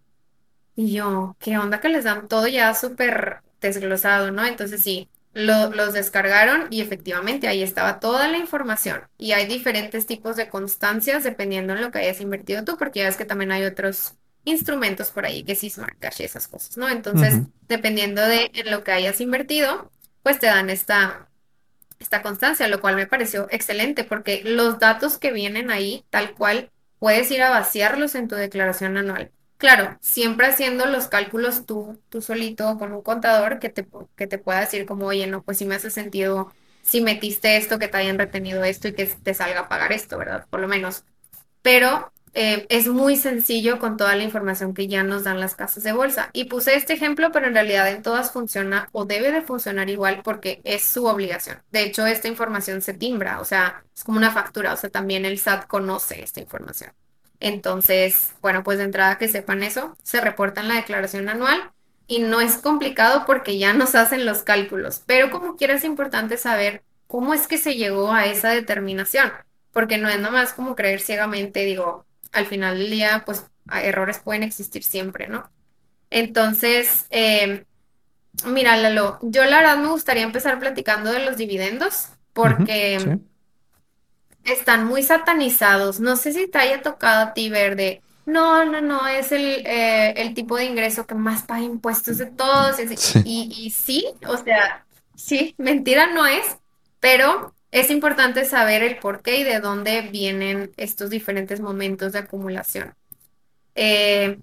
Speaker 2: Y yo, ¿qué onda que les dan todo ya súper desglosado, ¿no? Entonces sí, lo- los descargaron y efectivamente ahí estaba toda la información. Y hay diferentes tipos de constancias dependiendo en lo que hayas invertido tú, porque ya ves que también hay otros instrumentos por ahí que sí Smart Cash y esas cosas, ¿no? Entonces, dependiendo de en lo que hayas invertido, pues te dan esta esta constancia, lo cual me pareció excelente porque los datos que vienen ahí, tal cual, puedes ir a vaciarlos en tu declaración anual. Claro, siempre haciendo los cálculos tú, tú solito con un contador que te, que te pueda decir como, oye, no, pues si me hace sentido si metiste esto, que te hayan retenido esto y que te salga a pagar esto, ¿verdad? Por lo menos pero eh, es muy sencillo con toda la información que ya nos dan las casas de bolsa. Y puse este ejemplo, pero en realidad en todas funciona o debe de funcionar igual porque es su obligación. De hecho, esta información se timbra, o sea, es como una factura, o sea, también el SAT conoce esta información. Entonces, bueno, pues de entrada que sepan eso, se reporta en la declaración anual y no es complicado porque ya nos hacen los cálculos, pero como quiera es importante saber cómo es que se llegó a esa determinación porque no es nomás como creer ciegamente, digo, al final del día, pues errores pueden existir siempre, ¿no? Entonces, eh, mira, Lalo, yo la verdad me gustaría empezar platicando de los dividendos,
Speaker 1: sí.
Speaker 2: porque están muy satanizados. No sé si te haya tocado a ti ver de, no, no, no, es el, eh, el tipo de ingreso que más paga impuestos de todos.
Speaker 1: Sí.
Speaker 2: y sí, o sea, sí, mentira no es, pero es importante saber el por qué y de dónde vienen estos diferentes momentos de acumulación. Eh,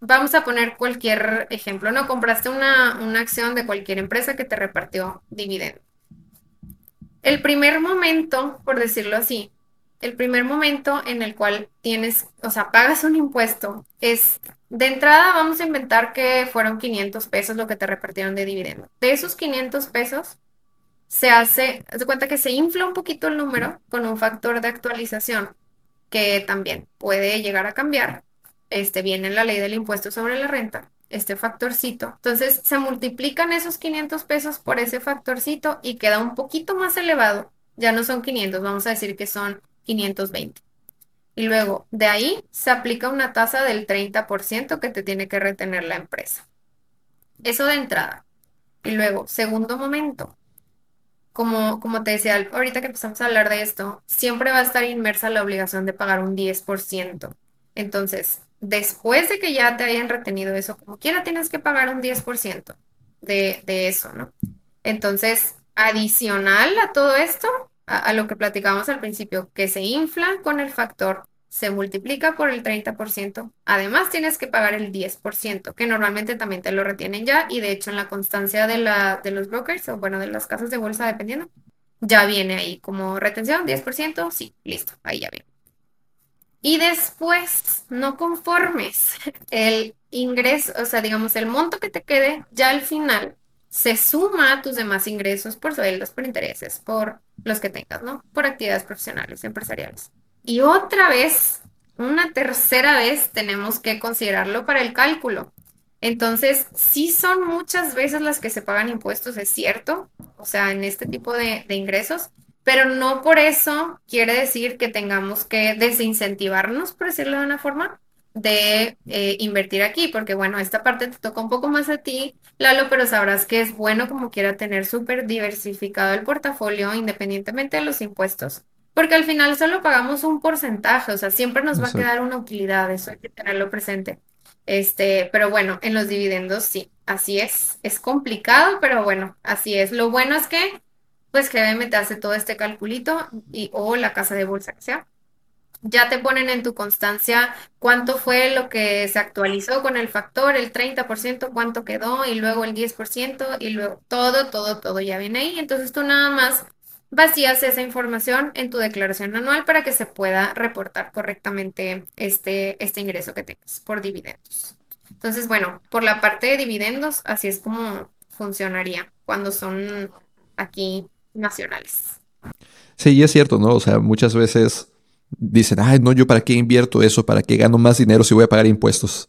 Speaker 2: vamos a poner cualquier ejemplo, ¿no? Compraste una, una acción de cualquier empresa que te repartió dividendo. El primer momento, por decirlo así, el primer momento en el cual tienes, o sea, pagas un impuesto, es de entrada vamos a inventar que fueron 500 pesos lo que te repartieron de dividendo. De esos 500 pesos se hace, de cuenta que se infla un poquito el número con un factor de actualización que también puede llegar a cambiar. Este viene en la ley del impuesto sobre la renta, este factorcito. Entonces se multiplican esos 500 pesos por ese factorcito y queda un poquito más elevado. Ya no son 500, vamos a decir que son 520. Y luego de ahí se aplica una tasa del 30% que te tiene que retener la empresa. Eso de entrada. Y luego, segundo momento como, como te decía, ahorita que empezamos a hablar de esto, siempre va a estar inmersa la obligación de pagar un 10%. Entonces, después de que ya te hayan retenido eso, como quiera tienes que pagar un 10% de, de eso, ¿no? Entonces, adicional a todo esto, a, a lo que platicamos al principio, que se infla con el factor, se multiplica por el 30%, además tienes que pagar el 10%, que normalmente también te lo retienen ya, y de hecho en la constancia de, la, de los brokers, o bueno, de las casas de bolsa, dependiendo, ya viene ahí como retención, 10%, sí, listo, ahí ya viene. Y después, no conformes, el ingreso, o sea, digamos, el monto que te quede, ya al final se suma a tus demás ingresos por sueldos, por intereses, por los que tengas, ¿no? Por actividades profesionales, empresariales. Y otra vez, una tercera vez, tenemos que considerarlo para el cálculo. Entonces, sí son muchas veces las que se pagan impuestos, es cierto, o sea, en este tipo de, ingresos, pero no por eso quiere decir que tengamos que desincentivarnos, por decirlo de una forma, de eh, invertir aquí, porque bueno, esta parte te toca un poco más a ti, Lalo, pero sabrás que es bueno como quiera tener súper diversificado el portafolio independientemente de los impuestos, porque al final solo pagamos un porcentaje, o sea, siempre nos va a quedar una utilidad, eso hay que tenerlo presente. Este, pero bueno, en los dividendos sí, así es. Es complicado, pero bueno, así es. Lo bueno es que pues GBM te hace todo este calculito y, o la casa de bolsa que sea. ya te ponen en tu constancia cuánto fue lo que se actualizó con el factor, el 30%, cuánto quedó y luego el 10% y luego todo, todo, todo ya viene ahí. Entonces tú nada más vacías esa información en tu declaración anual para que se pueda reportar correctamente este, este ingreso que tengas por dividendos. Entonces, bueno, por la parte de dividendos, así es como funcionaría cuando son aquí nacionales.
Speaker 1: Sí, y es cierto, ¿no? O sea, muchas veces dicen, ay, no, yo para qué invierto eso, para qué gano más dinero si voy a pagar impuestos.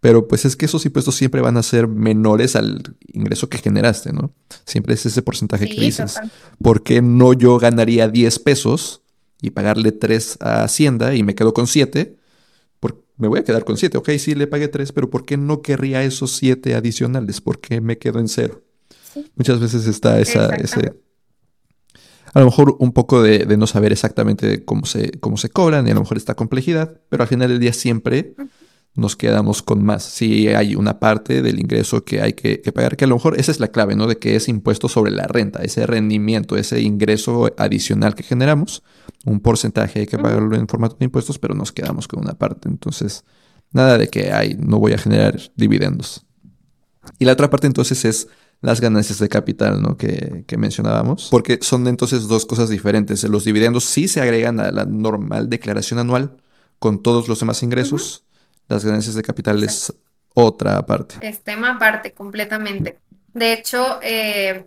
Speaker 1: Pero pues es que esos impuestos siempre van a ser menores al ingreso que generaste, ¿no? Siempre es ese porcentaje que dices. ¿Por qué no yo ganaría 10 pesos y pagarle 3 a Hacienda y me quedo con 7? Me voy a quedar con 7. Ok, sí, le pagué 3, pero ¿por qué no querría esos 7 adicionales? ¿Por qué me quedo en 0? Muchas veces está esa, ese, a lo mejor un poco de, no saber exactamente cómo se, cómo se cobran y a lo mejor esta complejidad, pero al final del día siempre nos quedamos con más. Si hay una parte del ingreso que hay que, pagar, que a lo mejor esa es la clave, ¿no? De que es impuesto sobre la renta, ese rendimiento, ese ingreso adicional que generamos, un porcentaje hay que pagarlo en formato de impuestos, pero nos quedamos con una parte. Entonces, nada de que hay, no voy a generar dividendos. Y la otra parte entonces es las ganancias de capital, ¿no? Que, mencionábamos. Porque son entonces dos cosas diferentes. Los dividendos sí se agregan a la normal declaración anual con todos los demás ingresos. Las ganancias de capital es otra parte.
Speaker 2: Es tema aparte, completamente. De hecho, eh,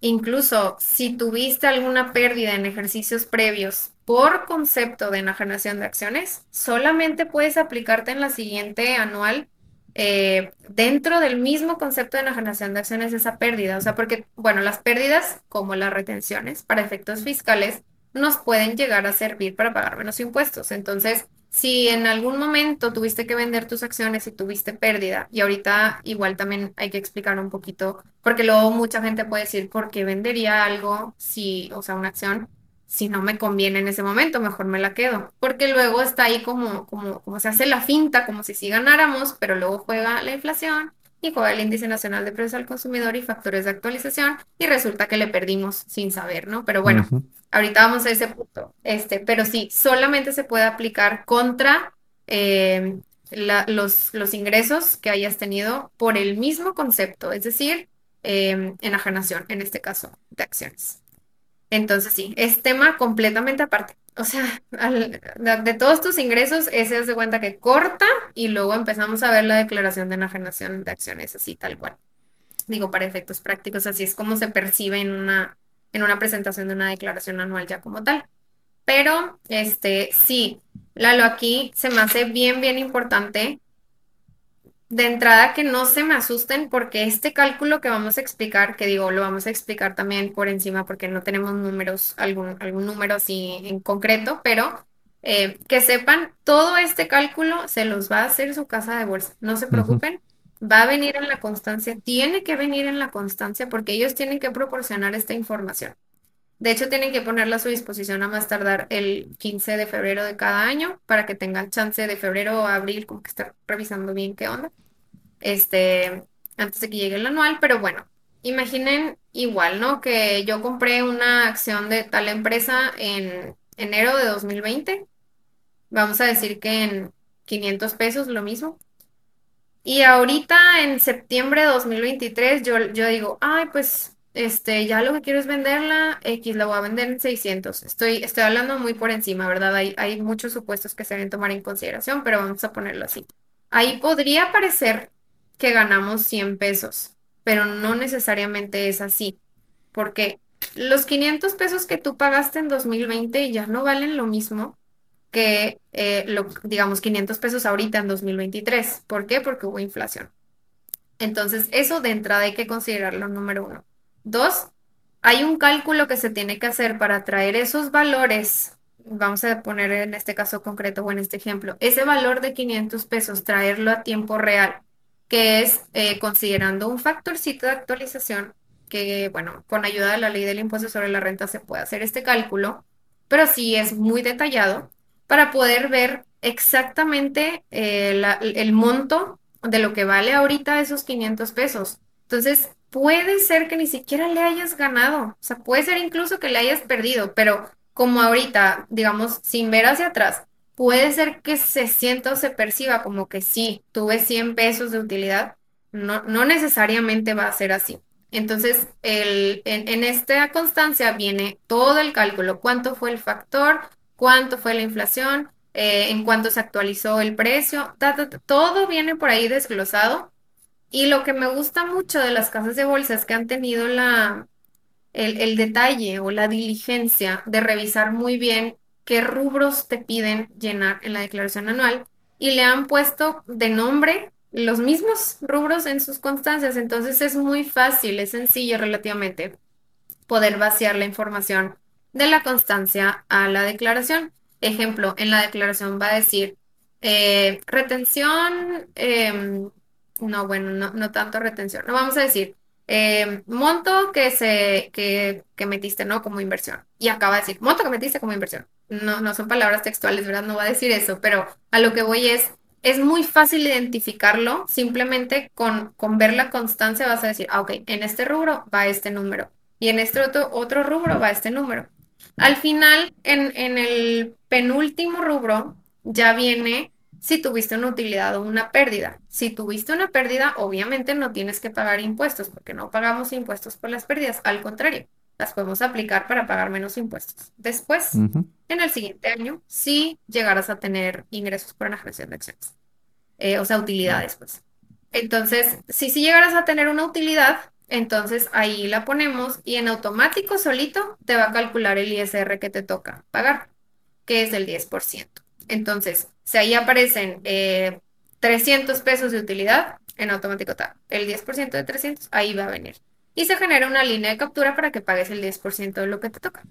Speaker 2: incluso si tuviste alguna pérdida en ejercicios previos por concepto de enajenación de acciones, solamente puedes aplicarte en la siguiente anual eh, dentro del mismo concepto de enajenación de acciones esa pérdida. O sea, porque, bueno, las pérdidas, como las retenciones, para efectos fiscales, nos pueden llegar a servir para pagar menos impuestos. Entonces, si en algún momento tuviste que vender tus acciones y tuviste pérdida, y ahorita igual también hay que explicar un poquito, porque luego mucha gente puede decir, ¿por qué vendería algo si, o sea, una acción? si no me conviene en ese momento, mejor me la quedo. Porque luego está ahí como, como, como se hace la finta, como si sí ganáramos, pero luego juega la inflación y juega el índice nacional de precios al consumidor y factores de actualización y resulta que le perdimos sin saber, ¿no? Pero bueno, ahorita vamos a ese punto. Este, pero sí, solamente se puede aplicar contra eh, los, los ingresos que hayas tenido por el mismo concepto, es decir, eh, enajenación, en este caso, de acciones. Entonces sí, es tema completamente aparte. O sea, de, todos tus ingresos, ese hace cuenta que corta y luego empezamos a ver la declaración de enajenación de acciones así tal cual. Digo, para efectos prácticos, así es como se percibe en una, en una presentación de una declaración anual ya como tal. Pero, este, sí, Lalo, aquí se me hace bien, bien importante de entrada que no se me asusten porque este cálculo que vamos a explicar, que digo, lo vamos a explicar también por encima porque no tenemos números, algún, algún número así en concreto, pero eh, que sepan, todo este cálculo se los va a hacer su casa de bolsa, no se preocupen. Va a venir en la constancia, tiene que venir en la constancia porque ellos tienen que proporcionar esta información. De hecho, tienen que ponerla a su disposición a más tardar el 15 de febrero de cada año para que tengan chance de febrero o abril, como que estar revisando bien qué onda. Este, antes de que llegue el anual, pero bueno, imaginen igual, ¿no? Que yo compré una acción de tal empresa en enero de 2020. Vamos a decir que en 500 pesos lo mismo. Y ahorita en septiembre de 2023 yo, yo digo, ay, pues este, ya lo que quiero es venderla, X la voy a vender en 600. Estoy, estoy hablando muy por encima, ¿verdad? Hay, hay muchos supuestos que se deben tomar en consideración, pero vamos a ponerlo así. Ahí podría parecer que ganamos 100 pesos, pero no necesariamente es así, porque los 500 pesos que tú pagaste en 2020 ya no valen lo mismo que, eh, digamos, 500 pesos ahorita en 2023. ¿Por qué? Porque hubo inflación. Entonces, eso de entrada hay que considerarlo número uno. Dos, hay un cálculo que se tiene que hacer para traer esos valores, vamos a poner en este caso concreto o en este ejemplo, ese valor de 500 pesos, traerlo a tiempo real, que es eh, considerando un factorcito de actualización, que bueno, con ayuda de la ley del impuesto sobre la renta se puede hacer este cálculo, pero sí es muy detallado para poder ver exactamente eh, el monto de lo que vale ahorita esos 500 pesos. Entonces, puede ser que ni siquiera le hayas ganado, o sea, puede ser incluso que le hayas perdido, pero como ahorita, digamos, sin ver hacia atrás, puede ser que se sienta o se perciba como que sí, tuve 100 pesos de utilidad, no, no necesariamente va a ser así. Entonces, el, en, esta constancia viene todo el cálculo, cuánto fue el factor, cuánto fue la inflación, eh, en cuánto se actualizó el precio, todo viene por ahí desglosado. Y lo que me gusta mucho de las casas de bolsa es que han tenido la, el, el detalle o la diligencia de revisar muy bien qué rubros te piden llenar en la declaración anual y le han puesto de nombre los mismos rubros en sus constancias. Entonces es muy fácil, es sencillo relativamente poder vaciar la información de la constancia a la declaración. Ejemplo, en la declaración va a decir eh, retención, em, no, bueno, no, no tanto retención, no vamos a decir eh, monto que se que, que, metiste, ¿no? Como inversión. Y acaba de decir, monto que metiste como inversión. No, no son palabras textuales, ¿verdad? No va a decir eso, pero a lo que voy es, es muy fácil identificarlo, simplemente con, con ver la constancia vas a decir, ah, ok, en este rubro va este número y en este otro, otro rubro va este número. Al final, en, en el penúltimo rubro, ya viene si tuviste una utilidad o una pérdida. Si tuviste una pérdida, obviamente no tienes que pagar impuestos porque no pagamos impuestos por las pérdidas. Al contrario, las podemos aplicar para pagar menos impuestos. Después, en el siguiente año, sí llegarás a tener ingresos por enajenación de acciones. Eh, o sea, utilidades, pues. Entonces, si sí llegaras a tener una utilidad, entonces ahí la ponemos y en automático solito te va a calcular el ISR que te toca pagar, que es el 10%. Entonces, si ahí aparecen 300 eh, pesos de utilidad, en automático está el 10% de 300, ahí va a venir. Y se genera una línea de captura para que pagues el 10% de lo que te toca.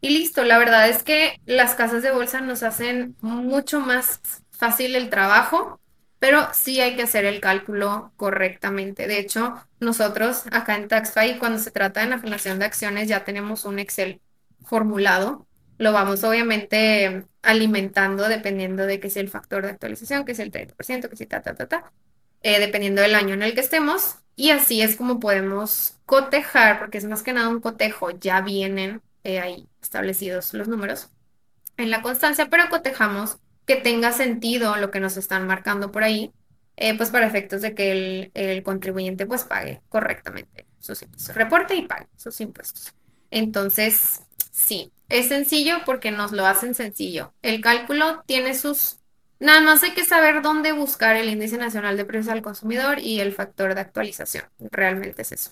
Speaker 2: Y listo, la verdad es que las casas de bolsa nos hacen mucho más fácil el trabajo, pero sí hay que hacer el cálculo correctamente. De hecho, nosotros acá en TaxFi, cuando se trata de la generación de acciones, ya tenemos un Excel formulado lo vamos obviamente alimentando dependiendo de qué es el factor de actualización, que es el 30%, que si ta, ta, ta, ta, eh, dependiendo del año en el que estemos. Y así es como podemos cotejar, porque es más que nada un cotejo, ya vienen eh, ahí establecidos los números en la constancia, pero cotejamos que tenga sentido lo que nos están marcando por ahí, eh, pues para efectos de que el, el, contribuyente pues pague correctamente sus impuestos, reporte y pague sus impuestos. Entonces, sí, es sencillo porque nos lo hacen sencillo. El cálculo tiene sus... Nada más hay que saber dónde buscar el índice nacional de precios al consumidor y el factor de actualización. Realmente es eso.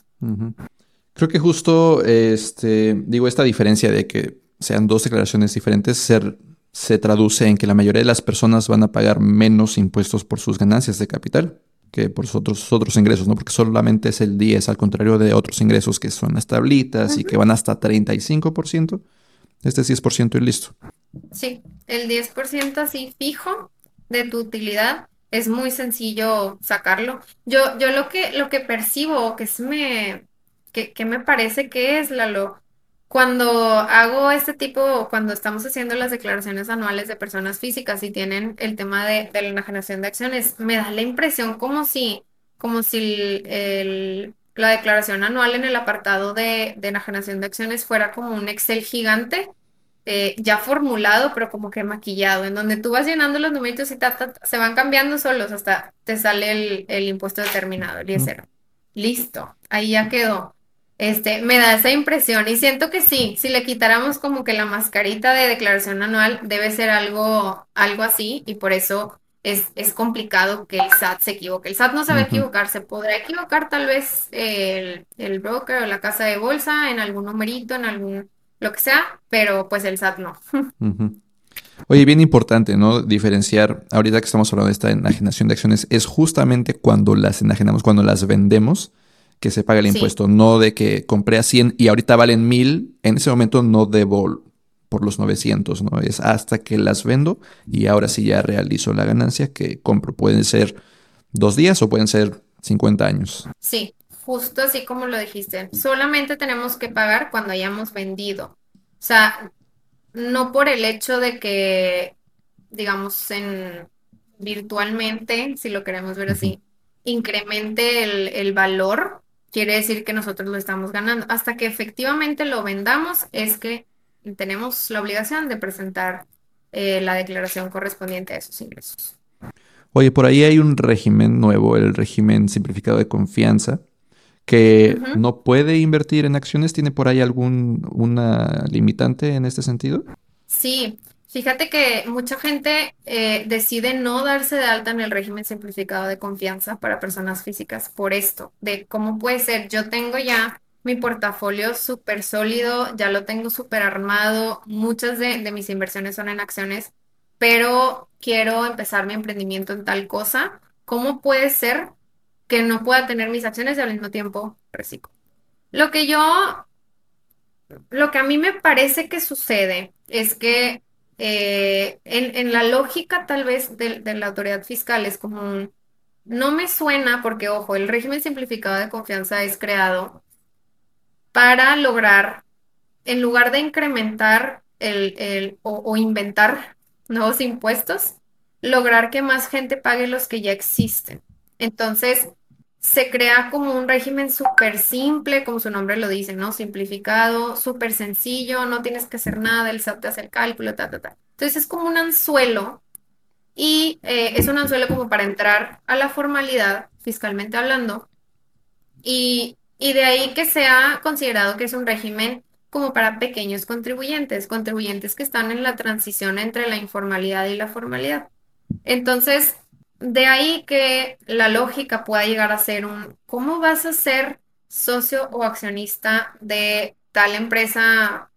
Speaker 1: Creo que justo, este, digo, esta diferencia de que sean dos declaraciones diferentes se, se traduce en que la mayoría de las personas van a pagar menos impuestos por sus ganancias de capital que por sus otros, otros ingresos, ¿no? Porque solamente es el 10, al contrario de otros ingresos que son las tablitas y que van hasta 35%. Este 10% y listo.
Speaker 2: Sí, el 10% así fijo de tu utilidad es muy sencillo sacarlo. Yo, yo lo que, lo que percibo, que es me, que, que me parece que es, Lalo, cuando hago este tipo, cuando estamos haciendo las declaraciones anuales de personas físicas y tienen el tema de, de la enajenación de acciones, me da la impresión como si, como si el, la declaración anual en el apartado de, de enajenación de acciones fuera como un Excel gigante, eh, ya formulado, pero como que maquillado, en donde tú vas llenando los numeritos y se van cambiando solos hasta te sale el, el impuesto determinado, el ISR. Listo, ahí ya quedó. Este, me da esa impresión y siento que sí, si le quitáramos como que la mascarita de declaración anual, debe ser algo, algo así y por eso es, complicado que el SAT se equivoque. El SAT no sabe equivocar, se podrá equivocar tal vez el, el, broker o la casa de bolsa en algún numerito, en algún, lo que sea, pero pues el SAT no.
Speaker 1: Oye, bien importante, ¿no? Diferenciar, ahorita que estamos hablando de esta enajenación de acciones, es justamente cuando las enajenamos, cuando las vendemos, que se paga el impuesto, no de que compré a 100 y ahorita valen 1000, en ese momento no debo por los 900, ¿no? Es hasta que las vendo y ahora sí ya realizo la ganancia que compro. Pueden ser dos días o pueden ser 50 años.
Speaker 2: Sí, justo así como lo dijiste. Solamente tenemos que pagar cuando hayamos vendido. O sea, no por el hecho de que, digamos, en virtualmente, si lo queremos ver así, incremente el, el valor, quiere decir que nosotros lo estamos ganando. Hasta que efectivamente lo vendamos es que tenemos la obligación de presentar eh, la declaración correspondiente a esos ingresos.
Speaker 1: Oye, por ahí hay un régimen nuevo, el régimen simplificado de confianza, que no puede invertir en acciones. ¿Tiene por ahí alguna limitante en este sentido?
Speaker 2: Sí, fíjate que mucha gente eh, decide no darse de alta en el régimen simplificado de confianza para personas físicas por esto, de cómo puede ser, yo tengo ya mi portafolio súper sólido, ya lo tengo súper armado, muchas de, mis inversiones son en acciones, pero quiero empezar mi emprendimiento en tal cosa. ¿Cómo puede ser que no pueda tener mis acciones y al mismo tiempo reciclo? Lo que yo, lo que a mí me parece que sucede es que eh, en, la lógica tal vez de, la autoridad fiscal es como no me suena porque, ojo, el régimen simplificado de confianza es creado para lograr, en lugar de incrementar el, el o, inventar nuevos impuestos, lograr que más gente pague los que ya existen. Entonces, se crea como un régimen súper simple, como su nombre lo dice, ¿no? Simplificado, súper sencillo, no tienes que hacer nada, el SAT te hace el cálculo, ta, ta, ta. Entonces es como un anzuelo y eh, es un anzuelo como para entrar a la formalidad, fiscalmente hablando, y, y de ahí que sea considerado que es un régimen como para pequeños contribuyentes, contribuyentes que están en la transición entre la informalidad y la formalidad. Entonces, de ahí que la lógica pueda llegar a ser un, ¿cómo vas a ser socio o accionista de tal empresa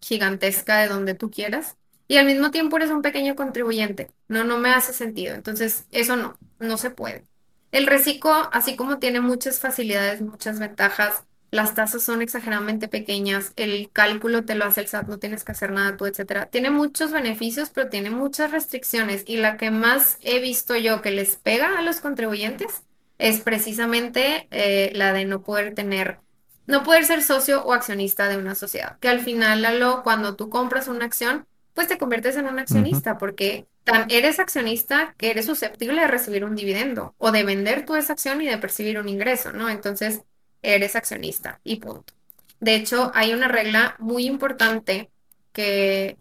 Speaker 2: gigantesca de donde tú quieras? Y al mismo tiempo eres un pequeño contribuyente. No, no me hace sentido. Entonces, eso no, no se puede. El reciclo, así como tiene muchas facilidades, muchas ventajas, las tasas son exageradamente pequeñas, el cálculo te lo hace el SAT, no tienes que hacer nada tú, etcétera. Tiene muchos beneficios, pero tiene muchas restricciones y la que más he visto yo que les pega a los contribuyentes es precisamente eh, la de no poder tener, no poder ser socio o accionista de una sociedad, que al final, Lalo, cuando tú compras una acción, pues te conviertes en un accionista porque tan eres accionista que eres susceptible de recibir un dividendo o de vender tu esa acción y de percibir un ingreso, ¿no? Entonces, eres accionista y punto. De hecho, hay una regla muy importante que,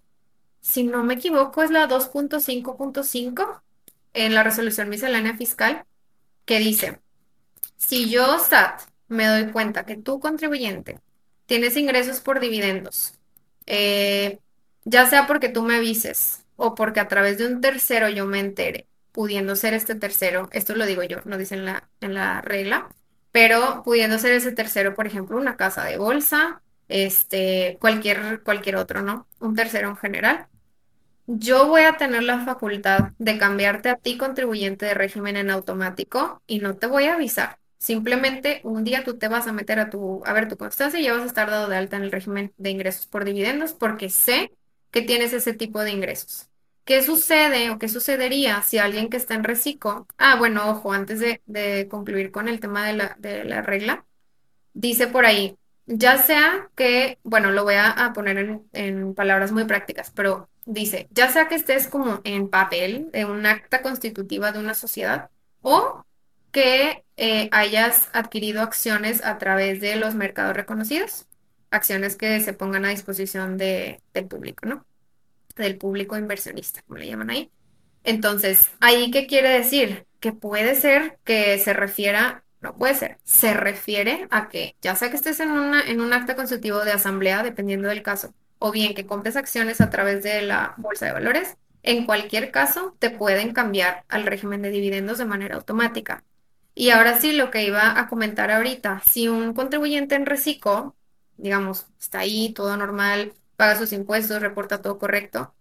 Speaker 2: si no me equivoco, es la 2.5.5 en la resolución miscelánea fiscal, que dice, si yo, SAT, me doy cuenta que tú, contribuyente, tienes ingresos por dividendos, eh, ya sea porque tú me avises o porque a través de un tercero yo me entere, pudiendo ser este tercero, esto lo digo yo, no dice en la, en la regla, pero pudiendo ser ese tercero, por ejemplo, una casa de bolsa, este, cualquier, cualquier otro, ¿no? Un tercero en general. Yo voy a tener la facultad de cambiarte a ti contribuyente de régimen en automático y no te voy a avisar. Simplemente un día tú te vas a meter a tu, a ver tu constancia y ya vas a estar dado de alta en el régimen de ingresos por dividendos porque sé que tienes ese tipo de ingresos. ¿Qué sucede o qué sucedería si alguien que está en reciclo, ah, bueno, ojo, antes de, concluir con el tema de la, regla, dice por ahí, ya sea que, bueno, lo voy a, poner en, palabras muy prácticas, pero dice, ya sea que estés como en papel, en un acta constitutiva de una sociedad, o que eh, hayas adquirido acciones a través de los mercados reconocidos, acciones que se pongan a disposición de, del público, ¿no? Del público inversionista, como le llaman ahí. Entonces, ¿ahí qué quiere decir? Que puede ser que se refiera, no puede ser, se refiere a que ya sea que estés en, una, en un acta constitutivo de asamblea, dependiendo del caso, o bien que compres acciones a través de la bolsa de valores, en cualquier caso te pueden cambiar al régimen de dividendos de manera automática. Y ahora sí, lo que iba a comentar ahorita, si un contribuyente en reciclo, digamos, está ahí, todo normal, paga sus impuestos, reporta todo correcto,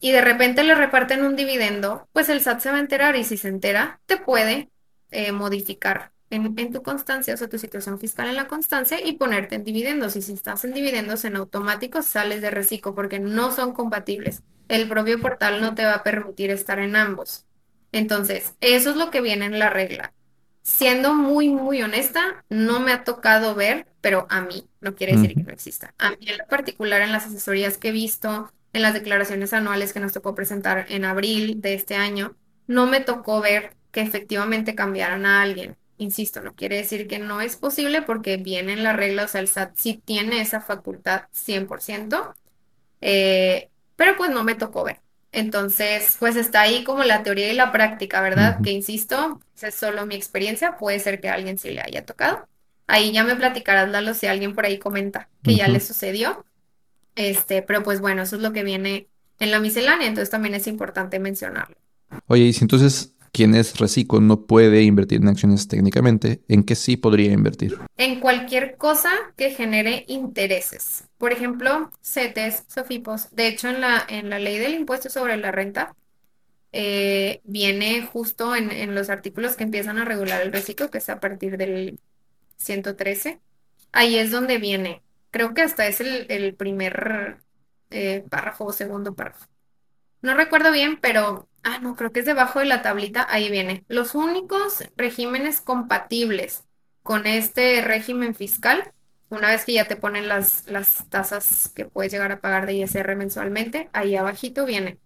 Speaker 2: y de repente le reparten un dividendo, pues el SAT se va a enterar y si se entera, te puede eh, modificar en, tu constancia, o sea, tu situación fiscal en la constancia y ponerte en dividendos. Y si estás en dividendos en automático, sales de reciclo porque no son compatibles. El propio portal no te va a permitir estar en ambos. Entonces, eso es lo que viene en la regla siendo muy, muy honesta, no me ha tocado ver, pero a mí, no quiere decir que no exista. A mí en particular en las asesorías que he visto, en las declaraciones anuales que nos tocó presentar en abril de este año, no me tocó ver que efectivamente cambiaran a alguien. Insisto, no quiere decir que no es posible porque viene en la regla, o sea, el SAT sí tiene esa facultad 100%, eh, pero pues no me tocó ver. Entonces, pues está ahí como la teoría y la práctica, ¿verdad? Que insisto, es solo mi experiencia, puede ser que a alguien sí le haya tocado. Ahí ya me platicarás, Lalo, si alguien por ahí comenta que ya le sucedió. Este, pero pues bueno, eso es lo que viene en la miscelánea, entonces también es importante mencionarlo.
Speaker 1: Oye, y si entonces quien es reciclo no puede invertir en acciones técnicamente, ¿en qué sí podría invertir?
Speaker 2: En cualquier cosa que genere intereses. Por ejemplo, CETES, SOFIPOS. De hecho, en la, en la ley del impuesto sobre la renta, eh, viene justo en, en los artículos que empiezan a regular el reciclo, que es a partir del 113. Ahí es donde viene. Creo que hasta es el, el primer eh, párrafo o segundo párrafo. No recuerdo bien, pero, ah, no, creo que es debajo de la tablita, ahí viene. Los únicos regímenes compatibles con este régimen fiscal, una vez que ya te ponen las, las tasas que puedes llegar a pagar de ISR mensualmente, ahí abajito viene.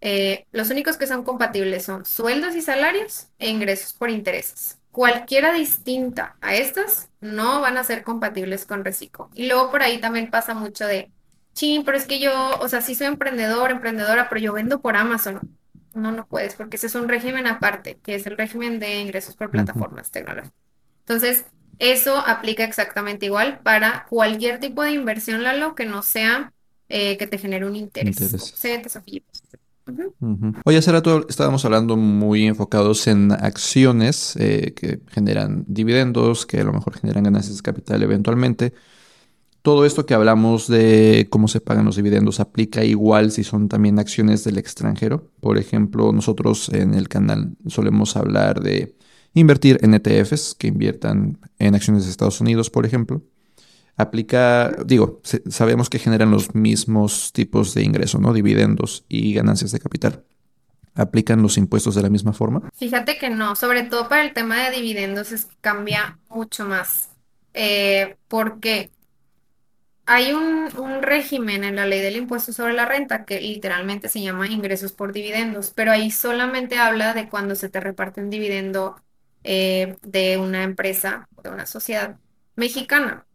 Speaker 2: eh, los únicos que son compatibles son sueldos y salarios e ingresos por intereses. Cualquiera distinta a estas no van a ser compatibles con Reciclo. Y luego por ahí también pasa mucho de Sí, pero es que yo, o sea, sí soy emprendedor, emprendedora, pero yo vendo por Amazon. No, no puedes, porque ese es un régimen aparte, que es el régimen de ingresos por plataformas tecnológicas. Entonces, eso aplica exactamente igual para cualquier tipo de inversión, Lalo, que no sea eh, que te genere un interés. Ujú,
Speaker 1: Ujú. Oye, hace rato estábamos hablando muy enfocados en acciones eh, que generan dividendos, que a lo mejor generan ganancias de capital eventualmente. Todo esto que hablamos de cómo se pagan los dividendos aplica igual si son también acciones del extranjero. Por ejemplo, nosotros en el canal solemos hablar de invertir en ETFs que inviertan en acciones de Estados Unidos, por ejemplo. Aplica, digo, sabemos que generan los mismos tipos de ingresos, ¿no? Dividendos y ganancias de capital. ¿Aplican los impuestos de la misma forma?
Speaker 2: Fíjate que no, sobre todo para el tema de dividendos es cambia mucho más. Eh, ¿por qué? Hay un, régimen en la ley del impuesto sobre la renta que literalmente se llama ingresos por dividendos, pero ahí solamente habla de cuando se te reparte un dividendo eh, de una empresa de una sociedad mexicana.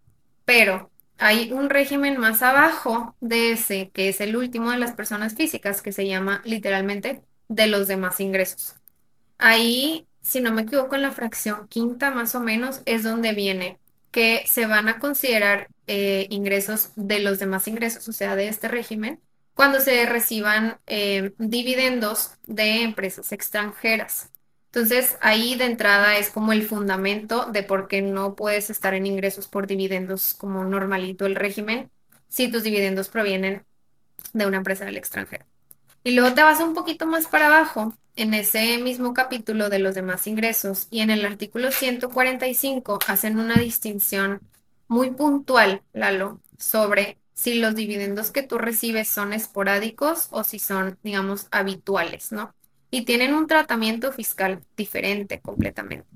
Speaker 2: Pero hay un régimen más abajo de ese, que es el último de las personas físicas, que se llama literalmente de los demás ingresos. Ahí, si no me equivoco, en la fracción quinta más o menos es donde viene que se van a considerar eh, ingresos de los demás ingresos, o sea, de este régimen, cuando se reciban eh, dividendos de empresas extranjeras. Entonces, ahí de entrada es como el fundamento de por qué no puedes estar en ingresos por dividendos como normalito el régimen si tus dividendos provienen de una empresa del extranjero. Y luego te vas un poquito más para abajo, en ese mismo capítulo de los demás ingresos y en el artículo 145 hacen una distinción muy puntual, Lalo, sobre si los dividendos que tú recibes son esporádicos o si son, digamos, habituales, ¿no? Y tienen un tratamiento fiscal diferente completamente.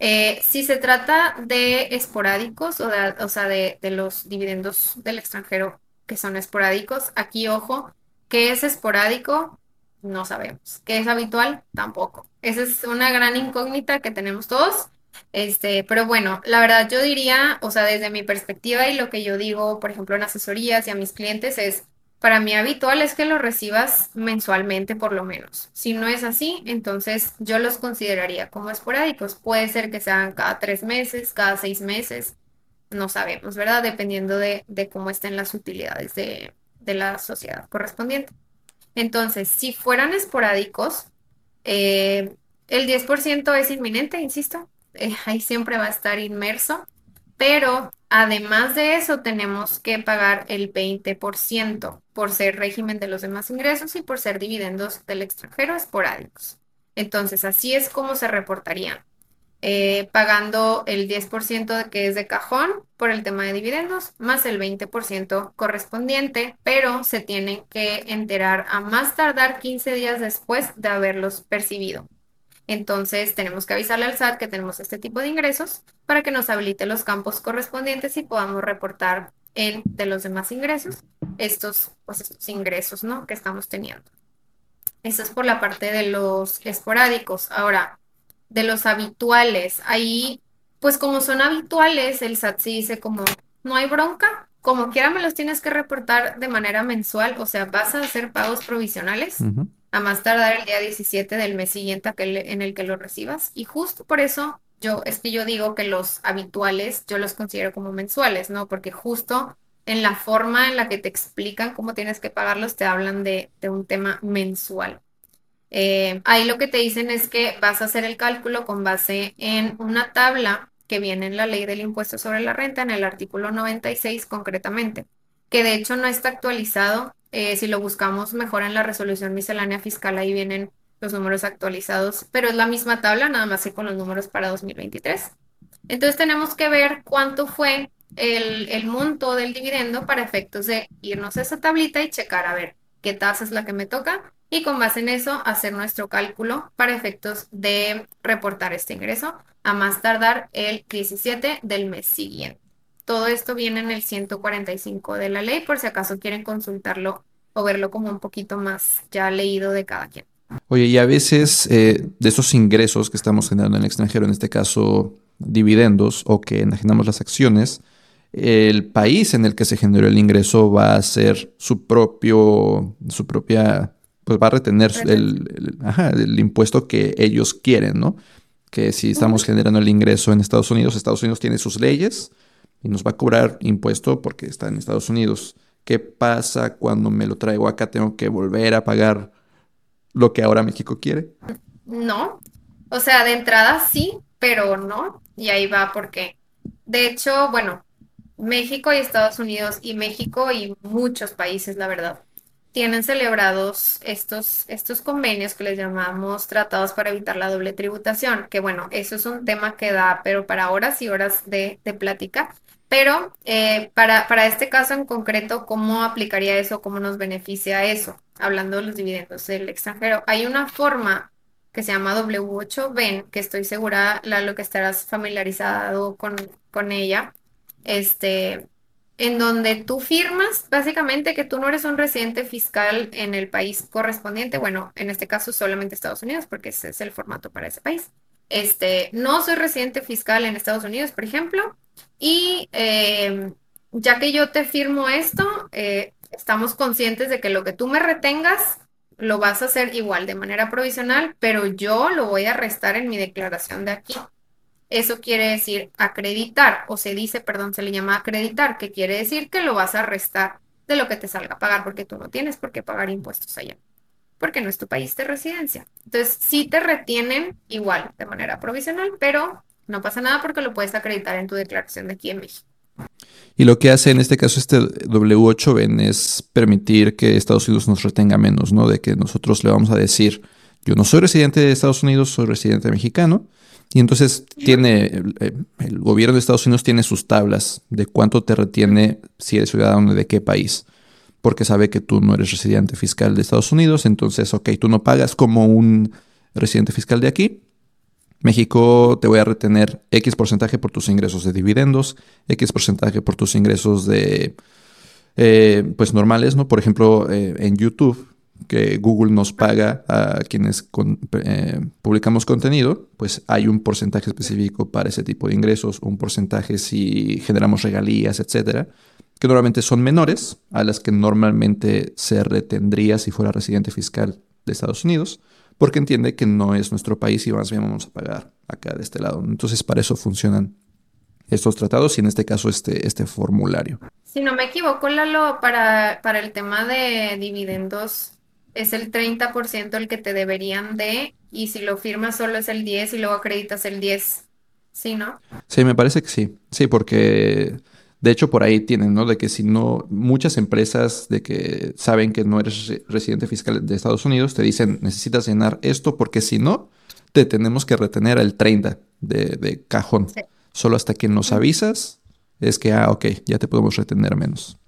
Speaker 2: Eh, si se trata de esporádicos, o, de- o sea, de, de los dividendos del extranjero que son esporádicos, aquí ojo, ¿qué es esporádico? No sabemos. ¿Qué es habitual? Tampoco. Esa es una gran incógnita que tenemos todos. Este, pero bueno, la verdad yo diría, o sea, desde mi perspectiva y lo que yo digo, por ejemplo, en asesorías y a mis clientes es para mí habitual es que los recibas mensualmente por lo menos. Si no es así, entonces yo los consideraría como esporádicos. Puede ser que sean cada tres meses, cada seis meses, no sabemos, ¿verdad? Dependiendo de, de cómo estén las utilidades de, de la sociedad correspondiente. Entonces, si fueran esporádicos, eh, el 10% es inminente, insisto, eh, ahí siempre va a estar inmerso, pero además de eso tenemos que pagar el 20% por ser régimen de los demás ingresos y por ser dividendos del extranjero esporádicos. Entonces, así es como se reportarían eh, pagando el 10% de que es de cajón por el tema de dividendos, más el 20% correspondiente, pero se tienen que enterar a más tardar 15 días después de haberlos percibido. Entonces, tenemos que avisarle al SAT que tenemos este tipo de ingresos para que nos habilite los campos correspondientes y podamos reportar en de los demás ingresos estos, pues, estos ingresos, ¿no? que estamos teniendo. Eso es por la parte de los esporádicos. Ahora, de los habituales, ahí, pues como son habituales, el SAT sí dice como, no hay bronca, como quiera me los tienes que reportar de manera mensual, o sea, vas a hacer pagos provisionales a más tardar el día 17 del mes siguiente en el que lo recibas. Y justo por eso yo, es que yo digo que los habituales yo los considero como mensuales, ¿no? Porque justo en la forma en la que te explican cómo tienes que pagarlos, te hablan de, un tema mensual. Eh, ahí lo que te dicen es que vas a hacer el cálculo con base en una tabla que viene en la ley del impuesto sobre la renta, en el artículo 96 concretamente, que de hecho no está actualizado. Eh, si lo buscamos mejor en la resolución miscelánea fiscal, ahí vienen los números actualizados, pero es la misma tabla, nada más que con los números para 2023. Entonces tenemos que ver cuánto fue el, el, monto del dividendo para efectos de irnos a esa tablita y checar a ver qué tasa es la que me toca y con base en eso hacer nuestro cálculo para efectos de reportar este ingreso a más tardar el 17 del mes siguiente. Todo esto viene en el 145 de la ley por si acaso quieren consultarlo o verlo como un poquito más ya leído de cada quien.
Speaker 1: Oye, y a veces eh, de esos ingresos que estamos generando en el extranjero, en este caso dividendos o que enajenamos las acciones, el país en el que se generó el ingreso va a ser su propio, su propia, pues va a retener el, impuesto que ellos quieren, ¿no? Que si estamos generando el ingreso en Estados Unidos, Estados Unidos tiene sus leyes y nos va a cobrar impuesto porque está en Estados Unidos. ¿Qué pasa cuando me lo traigo acá? Tengo que volver a pagar lo que ahora México quiere?
Speaker 2: No, o sea, de entrada sí, pero no, y ahí va porque, de hecho, bueno, México y Estados Unidos y México y muchos países, la verdad, tienen celebrados estos, estos convenios que les llamamos tratados para evitar la doble tributación, que bueno, eso es un tema que da, pero para horas y horas de, plática. Pero eh, para, para este caso en concreto, ¿cómo aplicaría eso? ¿Cómo nos beneficia eso? Hablando de los dividendos del extranjero. Hay una forma que se llama W8BEN, que estoy segura, lo que estarás familiarizado con, con ella, este, en donde tú firmas básicamente que tú no eres un residente fiscal en el país correspondiente, bueno, en este caso solamente Estados Unidos, porque ese es el formato para ese país. Este, no soy residente fiscal en Estados Unidos, por ejemplo, y em, ya que yo te firmo esto, eh, estamos conscientes de que lo que tú me retengas lo vas a hacer igual de manera provisional, pero yo lo voy a restar en mi declaración de aquí. Eso quiere decir acreditar, o se dice, perdón, se le llama acreditar, que quiere decir que lo vas a restar de lo que te salga a pagar, porque tú no tienes por qué pagar impuestos allá, porque no es tu país de residencia. Entonces, sí te retienen igual de manera provisional, pero no pasa nada porque lo puedes acreditar en tu declaración de aquí en México.
Speaker 1: Y lo que hace en este caso este W8BEN es permitir que Estados Unidos nos retenga menos, ¿no? De que nosotros le vamos a decir, yo no soy residente de Estados Unidos, soy residente mexicano. Y entonces tiene, el, gobierno de Estados Unidos tiene sus tablas de cuánto te retiene si eres ciudadano de qué país. Porque sabe que tú no eres residente fiscal de Estados Unidos, entonces, ok, tú no pagas como un residente fiscal de aquí, México te voy a retener X porcentaje por tus ingresos de dividendos, X porcentaje por tus ingresos de, eh, pues normales, ¿no? Por ejemplo, eh, en YouTube, que Google nos paga a quienes eh, publicamos contenido, pues hay un porcentaje específico para ese tipo de ingresos, un porcentaje si generamos regalías, etcétera, que normalmente son menores a las que normalmente se retendría si fuera residente fiscal de Estados Unidos porque entiende que no es nuestro país y más bien vamos a pagar acá de este lado. Entonces, para eso funcionan estos tratados y en este caso este, este formulario.
Speaker 2: Si no me equivoco, Lalo, para, para el tema de dividendos es el 30% el que te deberían de y si lo firmas solo es el 10 y luego acreditas el 10. ¿Sí, no?
Speaker 1: Sí, me parece que sí. Sí, porque de hecho, por ahí tienen, ¿no? De que si no, muchas empresas de que saben que no eres residente fiscal de Estados Unidos, te dicen, necesitas llenar esto porque si no, te tenemos que retener el 30 de, cajón. Solo hasta que nos avisas es que, ah, ok, ya te podemos retener menos.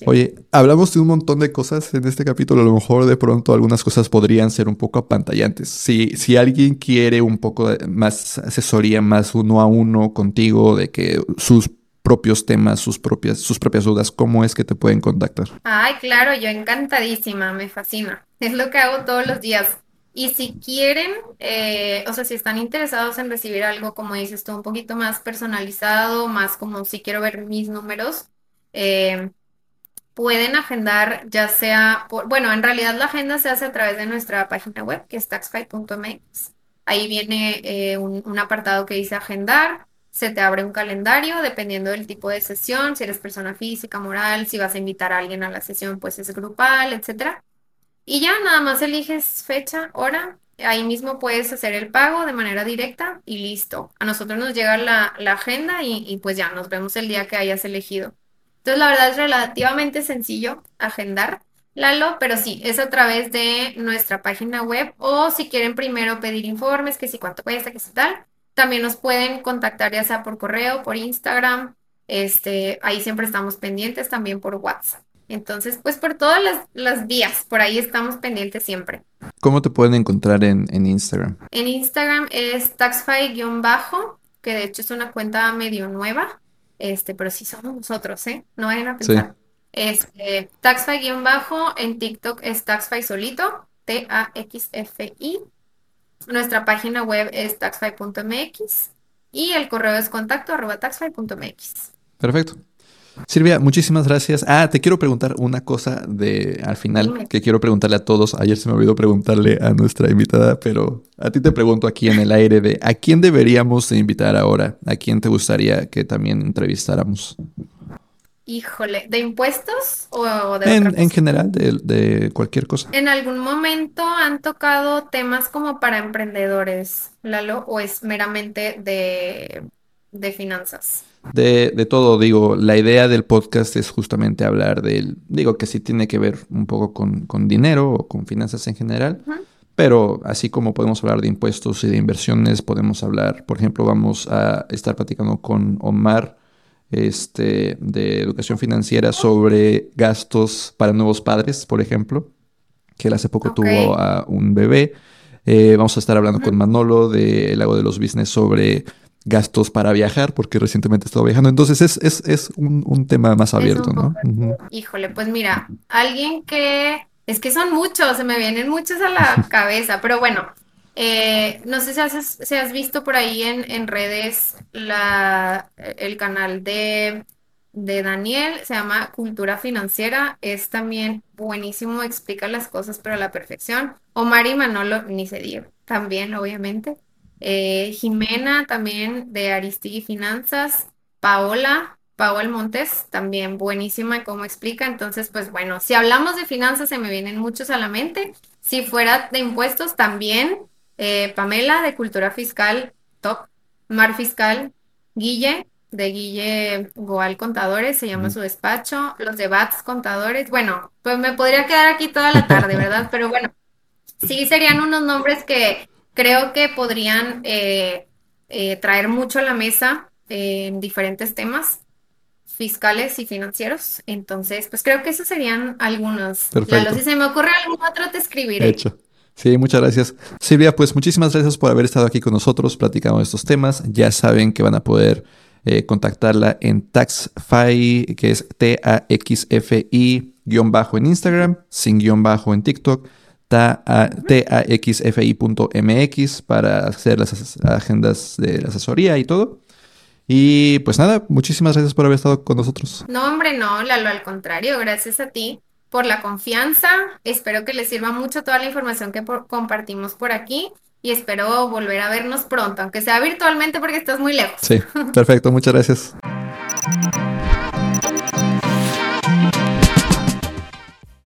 Speaker 1: Menos. Oye, hablamos de un montón de cosas en este capítulo. A lo mejor de pronto algunas cosas podrían ser un poco apantallantes. Si, si alguien quiere un poco más asesoría, más uno a uno contigo, de que sus propios temas, sus propias, sus propias dudas, ¿cómo es que te pueden contactar?
Speaker 2: Ay, claro, yo encantadísima, me fascina. Es lo que hago todos los días. Y si quieren, eh, o sea, si están interesados en recibir algo, como dices tú, un poquito más personalizado, más como si quiero ver mis números, eh, pueden agendar ya sea por, bueno, en realidad la agenda se hace a través de nuestra página web, que es taxfight.mx. Ahí viene eh, un, apartado que dice agendar, se te abre un calendario dependiendo del tipo de sesión, si eres persona física, moral, si vas a invitar a alguien a la sesión, pues es grupal, etcétera. Y ya nada más eliges fecha, hora, ahí mismo puedes hacer el pago de manera directa y listo. A nosotros nos llega la, agenda y pues ya nos vemos el día que hayas elegido. Entonces, la verdad es relativamente sencillo agendar, Lalo, pero sí, es a través de nuestra página web o si quieren primero pedir informes, que si cuánto cuesta, que si tal, también nos pueden contactar ya sea por correo, por Instagram, este, ahí siempre estamos pendientes, también por WhatsApp. Entonces, pues por todas las, las vías, por ahí estamos pendientes siempre.
Speaker 1: ¿Cómo te pueden encontrar en, en Instagram?
Speaker 2: En Instagram es taxfy-bajo, que de hecho es una cuenta medio nueva, este, pero sí somos nosotros, ¿eh? No vayan a
Speaker 1: Sí.
Speaker 2: pensar. Este, taxfy-bajo, en TikTok es taxfy solito, T-A-X-F-I. Nuestra página web es taxfy.mx y el correo es contacto arroba taxfy.mx.
Speaker 1: Perfecto. Silvia, muchísimas gracias. Ah, te quiero preguntar una cosa de al final que quiero preguntarle a todos. Ayer se me olvidó preguntarle a nuestra invitada, pero a ti te pregunto aquí en el aire de ¿a quién deberíamos de invitar ahora? ¿A quién te gustaría que también entrevistáramos?
Speaker 2: Híjole, ¿de impuestos o de otra
Speaker 1: En, general, de, de cualquier cosa.
Speaker 2: ¿En algún momento han tocado temas como para emprendedores, Lalo, o es meramente de, de finanzas?
Speaker 1: De, de todo, digo, la idea del podcast es justamente hablar del, digo que sí tiene que ver un poco con, con dinero o con finanzas en general, pero así como podemos hablar de impuestos y de inversiones, podemos hablar, por ejemplo, vamos a estar platicando con Omar, este, de educación financiera sobre gastos para nuevos padres, por ejemplo, que él hace poco tuvo a un bebé. Eh, vamos a estar hablando con Manolo del Lago de los Business sobre gastos para viajar, porque recientemente he estado viajando. Entonces es, es, es un, un tema más abierto, ¿no?
Speaker 2: Híjole, pues mira, alguien que es que son muchos, se me vienen muchos a la cabeza, pero bueno, eh, no sé si has, si has visto por ahí en, en redes la, el canal de, de Daniel, se llama Cultura Financiera, es también buenísimo, explica las cosas pero a la perfección. Omar y Manolo, ni se diga, también obviamente. Eh, Jimena también de Aristigui Finanzas, Paola. Paola Montes, también buenísima en cómo explica. Entonces, pues bueno, si hablamos de finanzas, se me vienen muchos a la mente. Si fuera de impuestos, también eh, Pamela de Cultura Fiscal, top. Mar Fiscal, Guille, de Guille Goal Contadores, se llama su despacho. Los de Bats Contadores. Bueno, pues me podría quedar aquí toda la tarde, ¿verdad? Pero bueno, sí serían unos nombres que creo que podrían eh, eh, traer mucho a la mesa eh, en diferentes temas fiscales y financieros. Entonces, pues creo que esos serían algunos. Lalo,
Speaker 1: Perfecto.
Speaker 2: si se me ocurre algún otro, te escribiré.
Speaker 1: Hecho. Sí, muchas gracias. Silvia, pues muchísimas gracias por haber estado aquí con nosotros platicando de estos temas. Ya saben que van a poder eh, contactarla en Taxfy, que es T-A-X-F-I guion bajo en Instagram, sin guion bajo en TikTok, taxfi.mx para hacer las as- agendas de la asesoría y todo. Y pues nada, muchísimas gracias por haber estado con nosotros.
Speaker 2: No, hombre, no, Lalo, al contrario, gracias a ti por la confianza. Espero que les sirva mucho toda la información que por- compartimos por aquí y espero volver a vernos pronto, aunque sea virtualmente porque estás muy lejos.
Speaker 1: Sí, perfecto, muchas gracias.